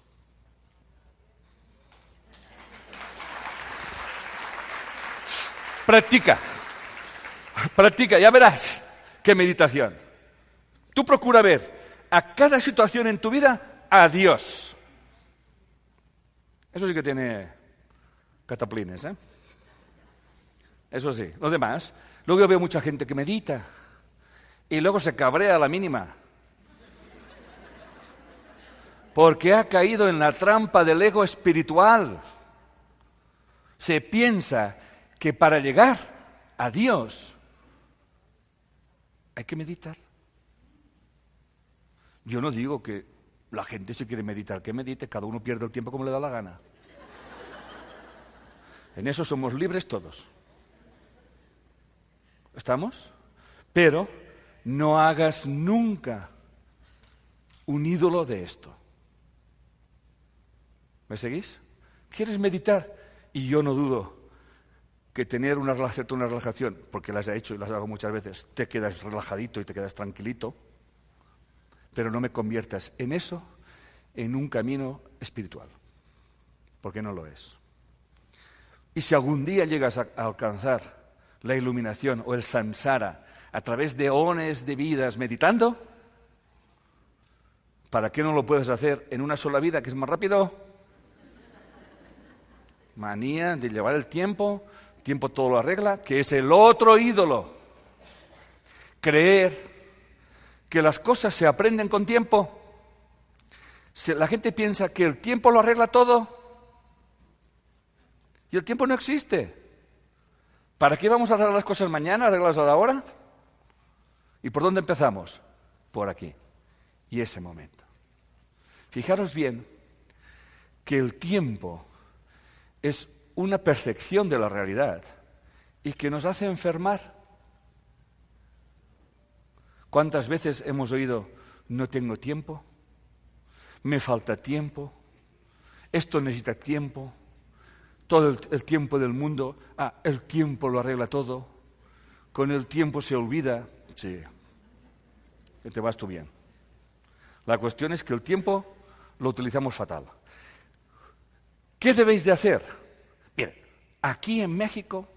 Practica, practica, ya verás qué meditación. Tú procura ver a cada situación en tu vida a Dios. Eso sí que tiene cataplines, ¿eh? Eso sí. Lo demás, luego yo veo mucha gente que medita y luego se cabrea a la mínima. Porque ha caído en la trampa del ego espiritual. Se piensa que para llegar a Dios hay que meditar. Yo no digo que la gente se quiere meditar, que medite, cada uno pierde el tiempo como le da la gana. En eso somos libres todos. ¿Estamos? Pero no hagas nunca un ídolo de esto. ¿Me seguís? ¿Quieres meditar? Y yo no dudo que tener una, una relajación, porque las he hecho y las hago muchas veces, te quedas relajadito y te quedas tranquilito pero no me conviertas en eso en un camino espiritual, porque no lo es. Y si algún día llegas a, alcanzar la iluminación o el samsara a través de ones de vidas meditando, ¿para qué no lo puedes hacer en una sola vida, que es más rápido? Manía de llevar el tiempo, tiempo todo lo arregla, que es el otro ídolo. Creer que las cosas se aprenden con tiempo. La gente piensa que el tiempo lo arregla todo y el tiempo no existe. ¿Para qué vamos a arreglar las cosas mañana, arreglarlas ahora? ¿Y por dónde empezamos? Por aquí. Y ese momento. Fijaros bien que el tiempo es una percepción de la realidad y que nos hace enfermar. ¿Cuántas veces hemos oído, no tengo tiempo? Me falta tiempo. Esto necesita tiempo. Todo el, tiempo del mundo. Ah, el tiempo lo arregla todo. Con el tiempo se olvida. Sí. Te vas tú bien. La cuestión es que el tiempo lo utilizamos fatal. ¿Qué debéis de hacer? Bien, aquí en México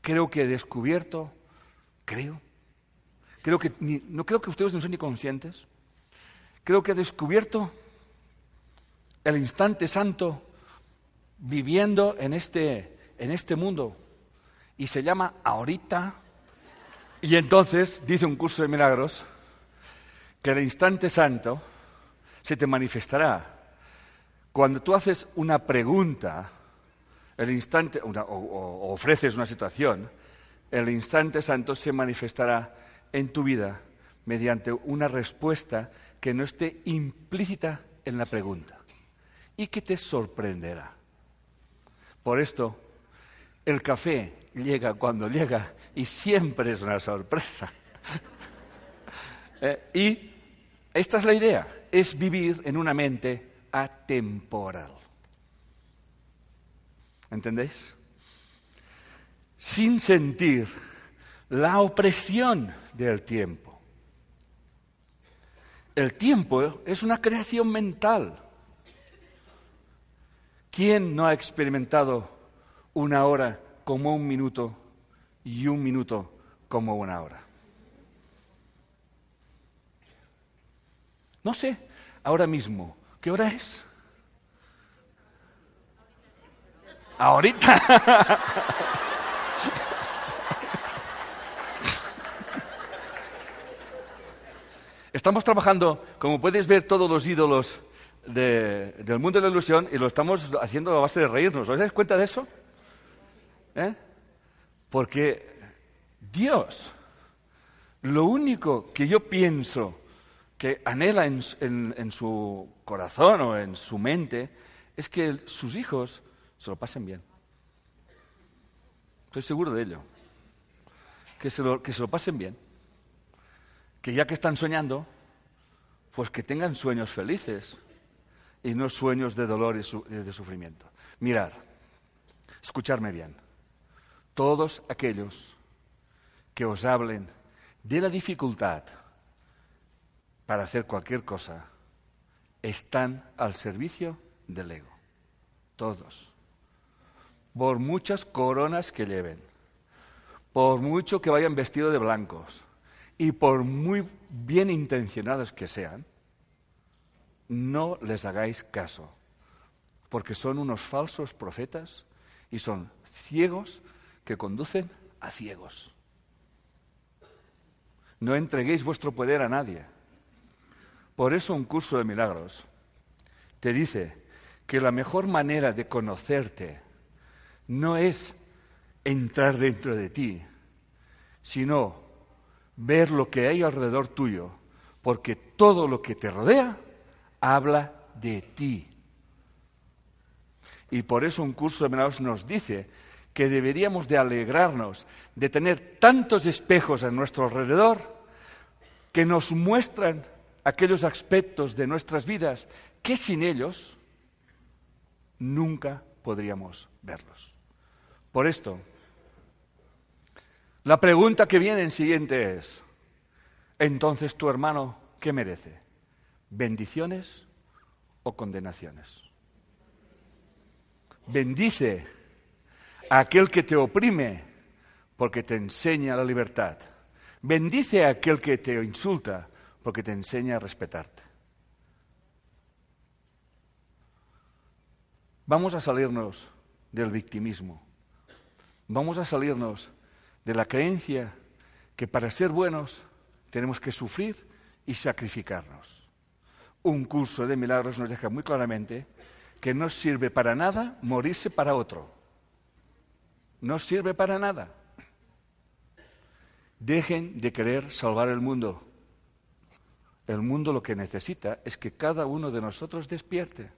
creo que he descubierto, creo, Creo que no creo que ustedes no son ni conscientes. Creo que he descubierto el instante santo viviendo en este, en este mundo. Y se llama ahorita. Y entonces dice un curso de milagros que el instante santo se te manifestará cuando tú haces una pregunta, el instante, o ofreces una situación, el instante santo se manifestará en tu vida mediante una respuesta que no esté implícita en la pregunta y que te sorprenderá. Por esto, el café llega cuando llega y siempre es una sorpresa. [LAUGHS] Eh, y esta es la idea, es vivir en una mente atemporal. ¿Entendéis? Sin sentir la opresión del tiempo. El tiempo es una creación mental. ¿Quién no ha experimentado una hora como un minuto y un minuto como una hora? No sé, ahora mismo, ¿qué hora es? Ahorita. [LAUGHS] Estamos trabajando, como puedes ver, todos los ídolos del mundo de la ilusión y lo estamos haciendo a base de reírnos. ¿Os dais cuenta de eso? ¿Eh? Porque Dios, lo único que yo pienso que anhela en, su corazón o en su mente es que sus hijos se lo pasen bien. Estoy seguro de ello. Que se lo, que se lo pasen bien. Que ya que están soñando, pues que tengan sueños felices y no sueños de dolor y de sufrimiento. Mirar, escucharme bien. Todos aquellos que os hablen de la dificultad para hacer cualquier cosa están al servicio del ego. Todos. Por muchas coronas que lleven, por mucho que vayan vestidos de blancos y por muy bien intencionados que sean, no les hagáis caso, porque son unos falsos profetas y son ciegos que conducen a ciegos. No entreguéis vuestro poder a nadie por eso un curso de milagros te dice que la mejor manera de conocerte no es entrar dentro de ti, sino ver lo que hay alrededor tuyo, porque todo lo que te rodea habla de ti. Y por eso un curso de milagros nos dice que deberíamos de alegrarnos de tener tantos espejos a nuestro alrededor que nos muestran aquellos aspectos de nuestras vidas que sin ellos nunca podríamos verlos. Por esto, la pregunta que viene en siguiente es, entonces tu hermano, ¿qué merece? ¿Bendiciones o condenaciones? Bendice a aquel que te oprime porque te enseña la libertad. Bendice a aquel que te insulta porque te enseña a respetarte. Vamos a salirnos del victimismo. Vamos a salirnos de la creencia que para ser buenos tenemos que sufrir y sacrificarnos. Un curso de milagros nos deja muy claramente que no sirve para nada morirse para otro. No sirve para nada. Dejen de querer salvar el mundo. El mundo lo que necesita es que cada uno de nosotros despierte.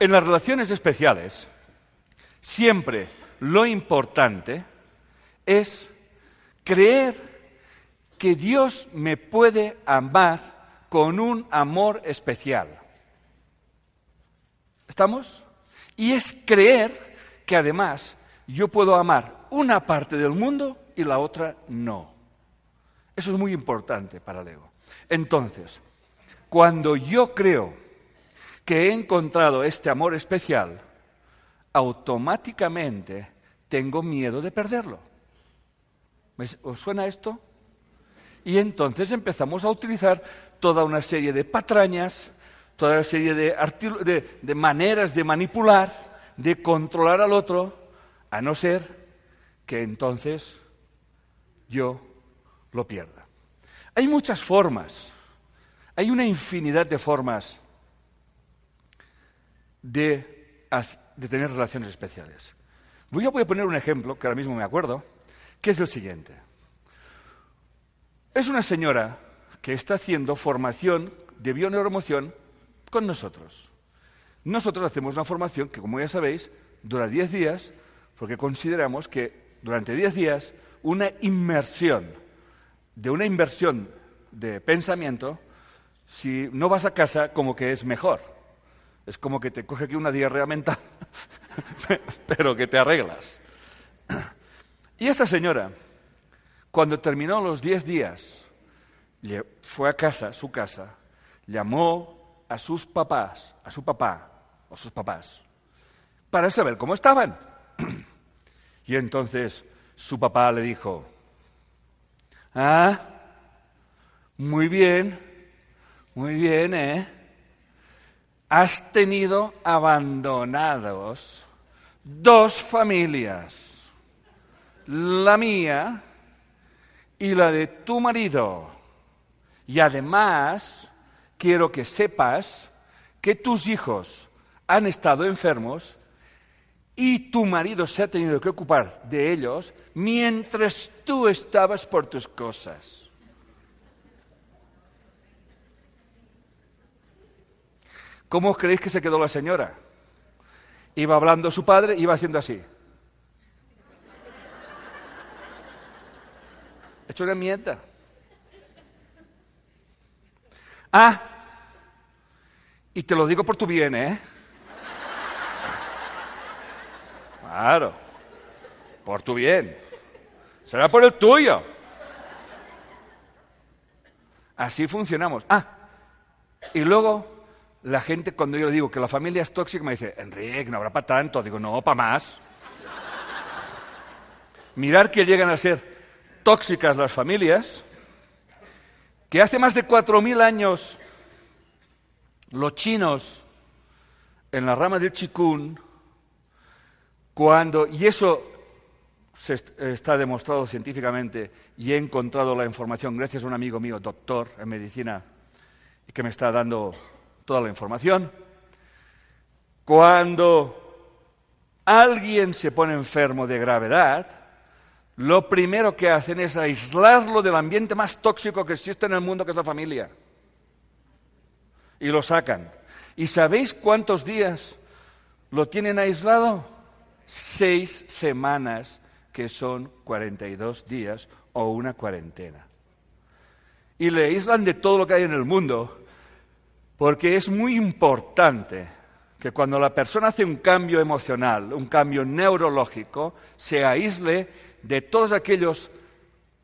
En las relaciones especiales, siempre lo importante es creer que Dios me puede amar con un amor especial. ¿Estamos? Y es creer que además yo puedo amar una parte del mundo y la otra no. Eso es muy importante para el ego. Entonces, cuando yo creo que he encontrado este amor especial, automáticamente tengo miedo de perderlo. ¿Os suena esto? Y entonces empezamos a utilizar toda una serie de patrañas, toda una serie de, maneras de manipular, de controlar al otro, a no ser que entonces yo lo pierda. Hay muchas formas Hay una infinidad de formas de, de tener relaciones especiales. A, voy a poner un ejemplo, que ahora mismo me acuerdo, que es el siguiente. Es una señora que está haciendo formación de bioneuromoción con nosotros. Nosotros hacemos una formación que, como ya sabéis, dura 10 días, porque consideramos que durante 10 días una inmersión, de una inversión de pensamiento, si no vas a casa, como que es mejor. Es como que te coge aquí una diarrea mental, [LAUGHS] pero que te arreglas. Y esta señora, cuando terminó los 10 días, fue a casa, su casa, llamó a sus papás, a su papá o sus papás, para saber cómo estaban. [CLEARS THROAT] Y entonces su papá le dijo, ah, muy bien, muy bien, ¿eh? Has tenido abandonados dos familias, la mía y la de tu marido. Y además, quiero que sepas que tus hijos han estado enfermos y tu marido se ha tenido que ocupar de ellos mientras tú estabas por tus cosas. ¿Cómo creéis que se quedó la señora? Iba hablando su padre, iba haciendo así. Hecho una mierda. Ah, y te lo digo por tu bien, ¿eh? Claro, por tu bien. Será por el tuyo. Así funcionamos. Ah, y luego la gente cuando yo le digo que la familia es tóxica me dice, Enrique, no habrá para tanto. Digo, no, para más. Mirar que llegan a ser tóxicas las familias, que hace más de cuatro mil años los chinos en la rama del chikun cuando, y eso se está demostrado científicamente y he encontrado la información gracias a un amigo mío, doctor en medicina, que me está dando toda la información. Cuando alguien se pone enfermo de gravedad, lo primero que hacen es aislarlo del ambiente más tóxico que existe en el mundo, que es la familia. Y lo sacan. ¿Y sabéis cuántos días lo tienen aislado? seis semanas, que son 42 días o una cuarentena. Y le aíslan de todo lo que hay en el mundo, porque es muy importante que cuando la persona hace un cambio emocional, un cambio neurológico, se aísle de todos aquellos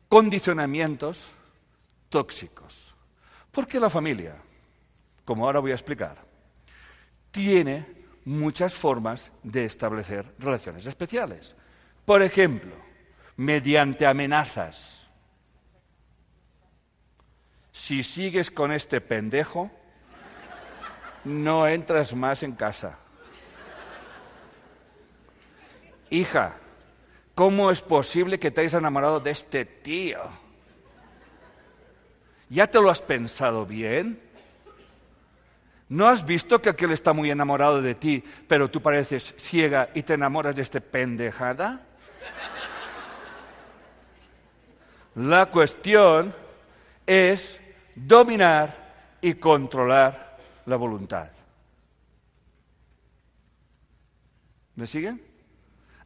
condicionamientos tóxicos. Porque la familia, como ahora voy a explicar, tiene muchas formas de establecer relaciones especiales. Por ejemplo, mediante amenazas. Si sigues con este pendejo, no entras más en casa. Hija, ¿cómo es posible que te hayas enamorado de este tío? ¿Ya te lo has pensado bien? ¿No has visto que aquel está muy enamorado de ti, pero tú pareces ciega y te enamoras de este pendejada? La cuestión es dominar y controlar la voluntad. ¿Me siguen?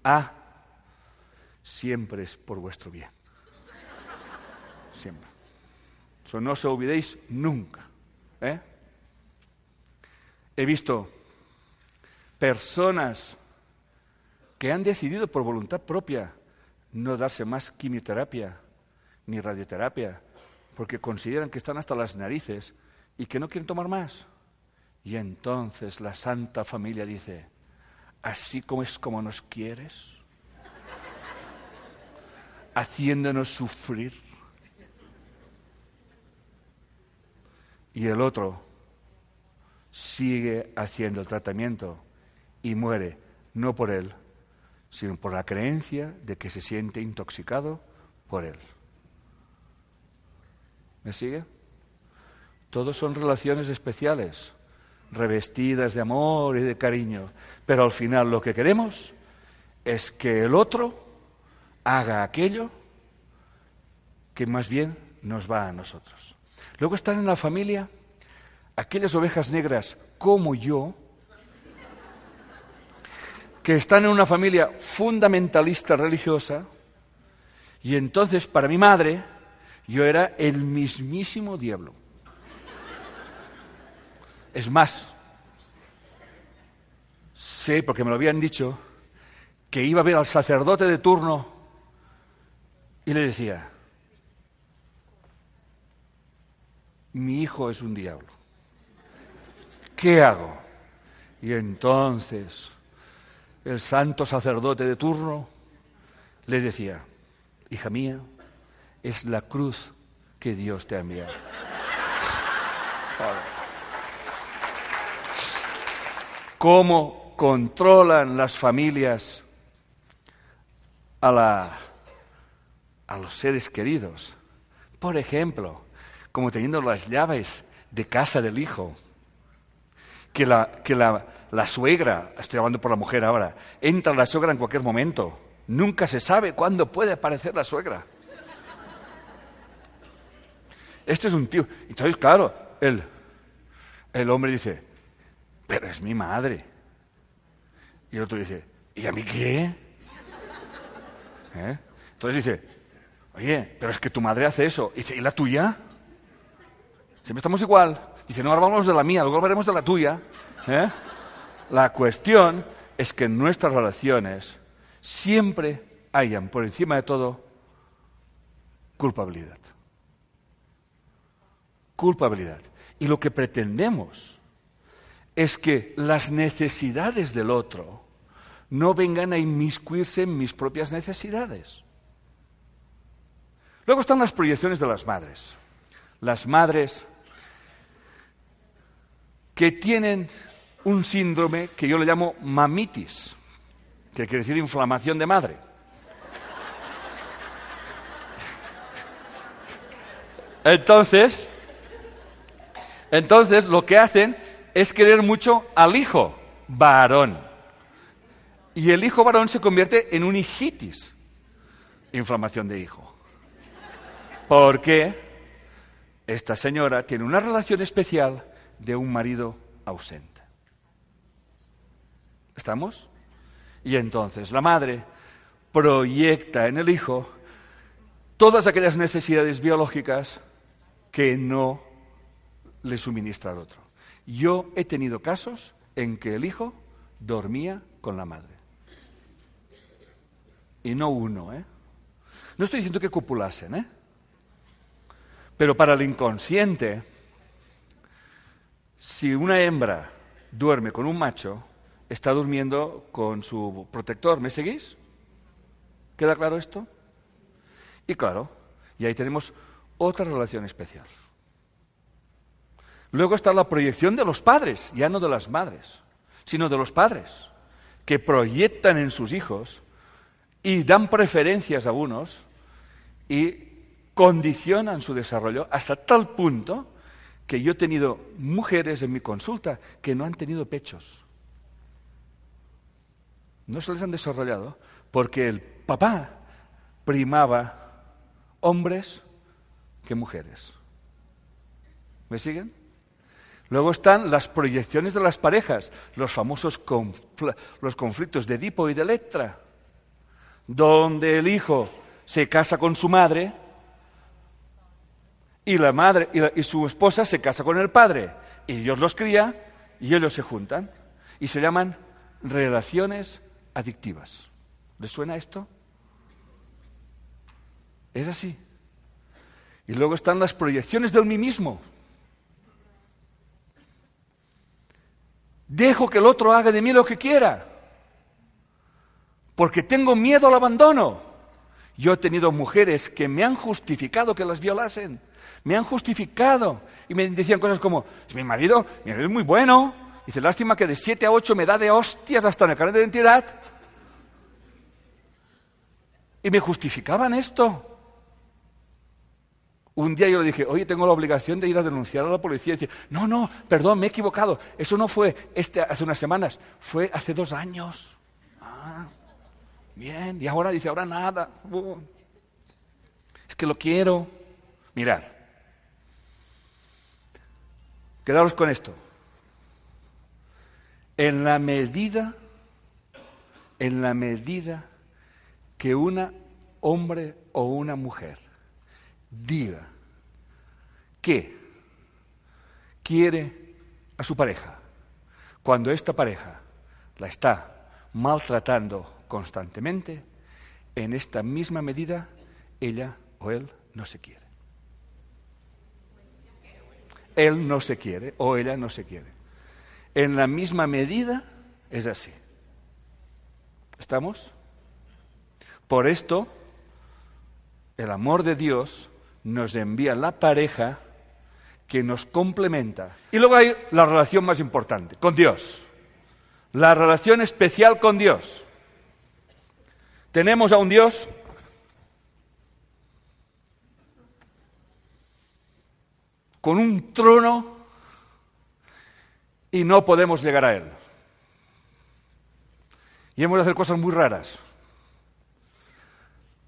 Ah, siempre es por vuestro bien. Siempre. Eso no se olvidéis nunca. ¿eh? He visto personas que han decidido por voluntad propia no darse más quimioterapia ni radioterapia, porque consideran que están hasta las narices y que no quieren tomar más. Y entonces la Santa Familia dice, así como es como nos quieres, haciéndonos sufrir. Y el otro, sigue haciendo el tratamiento y muere no por él, sino por la creencia de que se siente intoxicado por él. ¿Me sigue? Todos son relaciones especiales, revestidas de amor y de cariño. Pero al final lo que queremos es que el otro haga aquello que más bien nos va a nosotros. Luego están en la familia aquellas ovejas negras como yo, que están en una familia fundamentalista religiosa, y entonces para mi madre yo era el mismísimo diablo. Es más, sé, porque me lo habían dicho, que iba a ver al sacerdote de turno y le decía, mi hijo es un diablo. ¿Qué hago? Y entonces el santo sacerdote de turno le decía, hija mía, es la cruz que Dios te ha enviado. ¿Cómo controlan las familias a, la, a los seres queridos? Por ejemplo, como teniendo las llaves de casa del hijo. Que la, que la, la suegra, estoy hablando por la mujer ahora, entra la suegra en cualquier momento. Nunca se sabe cuándo puede aparecer la suegra. Este es un tío. Entonces, claro, el, el hombre dice, pero es mi madre. Y el otro dice, ¿y a mí qué? ¿Eh? Entonces dice, oye, pero es que tu madre hace eso. Y dice, ¿y la tuya? Siempre estamos igual. Dice, no, ahora vamos de la mía, luego hablaremos de la tuya. ¿eh? La cuestión es que en nuestras relaciones siempre hayan, por encima de todo, culpabilidad. Culpabilidad. Y lo que pretendemos es que las necesidades del otro no vengan a inmiscuirse en mis propias necesidades. Luego están las proyecciones de las madres. Las madres que tienen un síndrome que yo le llamo mamitis, que quiere decir inflamación de madre. Entonces, entonces lo que hacen es querer mucho al hijo varón. Y el hijo varón se convierte en un hijitis, inflamación de hijo. Porque esta señora tiene una relación especial de un marido ausente. ¿Estamos? Y entonces la madre proyecta en el hijo todas aquellas necesidades biológicas que no le suministra al otro. Yo he tenido casos en que el hijo dormía con la madre. Y no uno, ¿eh? No estoy diciendo que copulasen, ¿eh? Pero para el inconsciente, si una hembra duerme con un macho, está durmiendo con su protector. ¿Me seguís? ¿Queda claro esto? Y claro, y ahí tenemos otra relación especial. Luego está la proyección de los padres, ya no de las madres, sino de los padres, que proyectan en sus hijos y dan preferencias a unos y condicionan su desarrollo hasta tal punto que yo he tenido mujeres en mi consulta que no han tenido pechos. No se les han desarrollado porque el papá primaba hombres que mujeres. ¿Me siguen? Luego están las proyecciones de las parejas, los famosos los conflictos de Edipo y de Electra, donde el hijo se casa con su madre y la madre y, su esposa se casa con el padre y Dios los cría y ellos se juntan y se llaman relaciones adictivas. ¿Les suena esto? Es así. Y luego están las proyecciones del mí mismo. Dejo que el otro haga de mí lo que quiera, porque tengo miedo al abandono. Yo he tenido mujeres que me han justificado que las violasen me han justificado. Y me decían cosas como, mi marido, mi marido es muy bueno. Dice, lástima que de siete a ocho me da de hostias hasta en el de identidad. Y me justificaban esto. Un día yo le dije, oye, tengo la obligación de ir a denunciar a la policía. Y dice, no, no, perdón, me he equivocado. Eso no fue este, hace unas semanas, fue hace dos años. Ah, bien, y ahora dice, ahora nada. Uh, es que lo quiero. Mirad, quedaros con esto. En la medida, en la medida que una hombre o una mujer diga que quiere a su pareja, cuando esta pareja la está maltratando constantemente, en esta misma medida ella o él no se quiere. Él no se quiere o ella no se quiere. En la misma medida es así. ¿Estamos? Por esto, el amor de Dios nos envía la pareja que nos complementa. Y luego hay la relación más importante, con Dios. La relación especial con Dios. Tenemos a un Dios con un trono y no podemos llegar a Él. Y hemos de hacer cosas muy raras.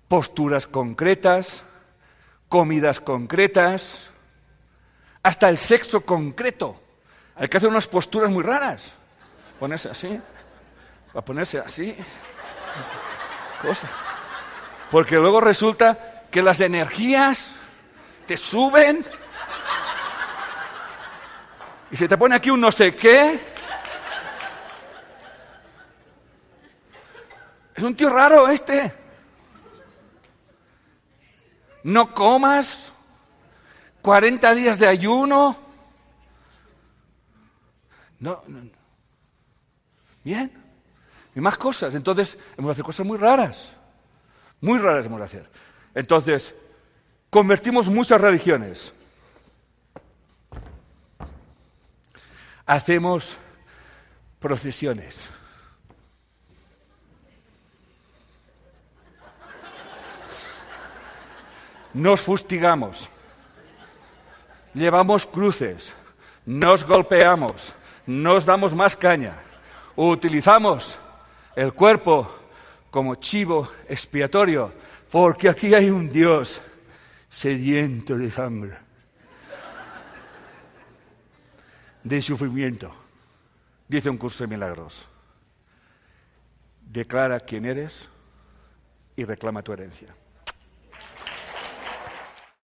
Posturas concretas, comidas concretas, hasta el sexo concreto. Hay que hacer unas posturas muy raras. Ponerse así, a ponerse así. Cosa. Porque luego resulta que las energías te suben y se te pone aquí un no sé qué. Es un tío raro este no comas, 40 días de ayuno. No, no, Bien. Y más cosas. Entonces, hemos de hacer cosas muy raras. Muy raras hemos de hacer. Entonces, convertimos muchas religiones. Hacemos procesiones. nos fustigamos, llevamos cruces, nos golpeamos, nos damos más caña, utilizamos el cuerpo como chivo expiatorio, porque aquí hay un Dios sediento de sangre, de sufrimiento. Dice un curso de milagros. Declara quién eres y reclama tu herencia.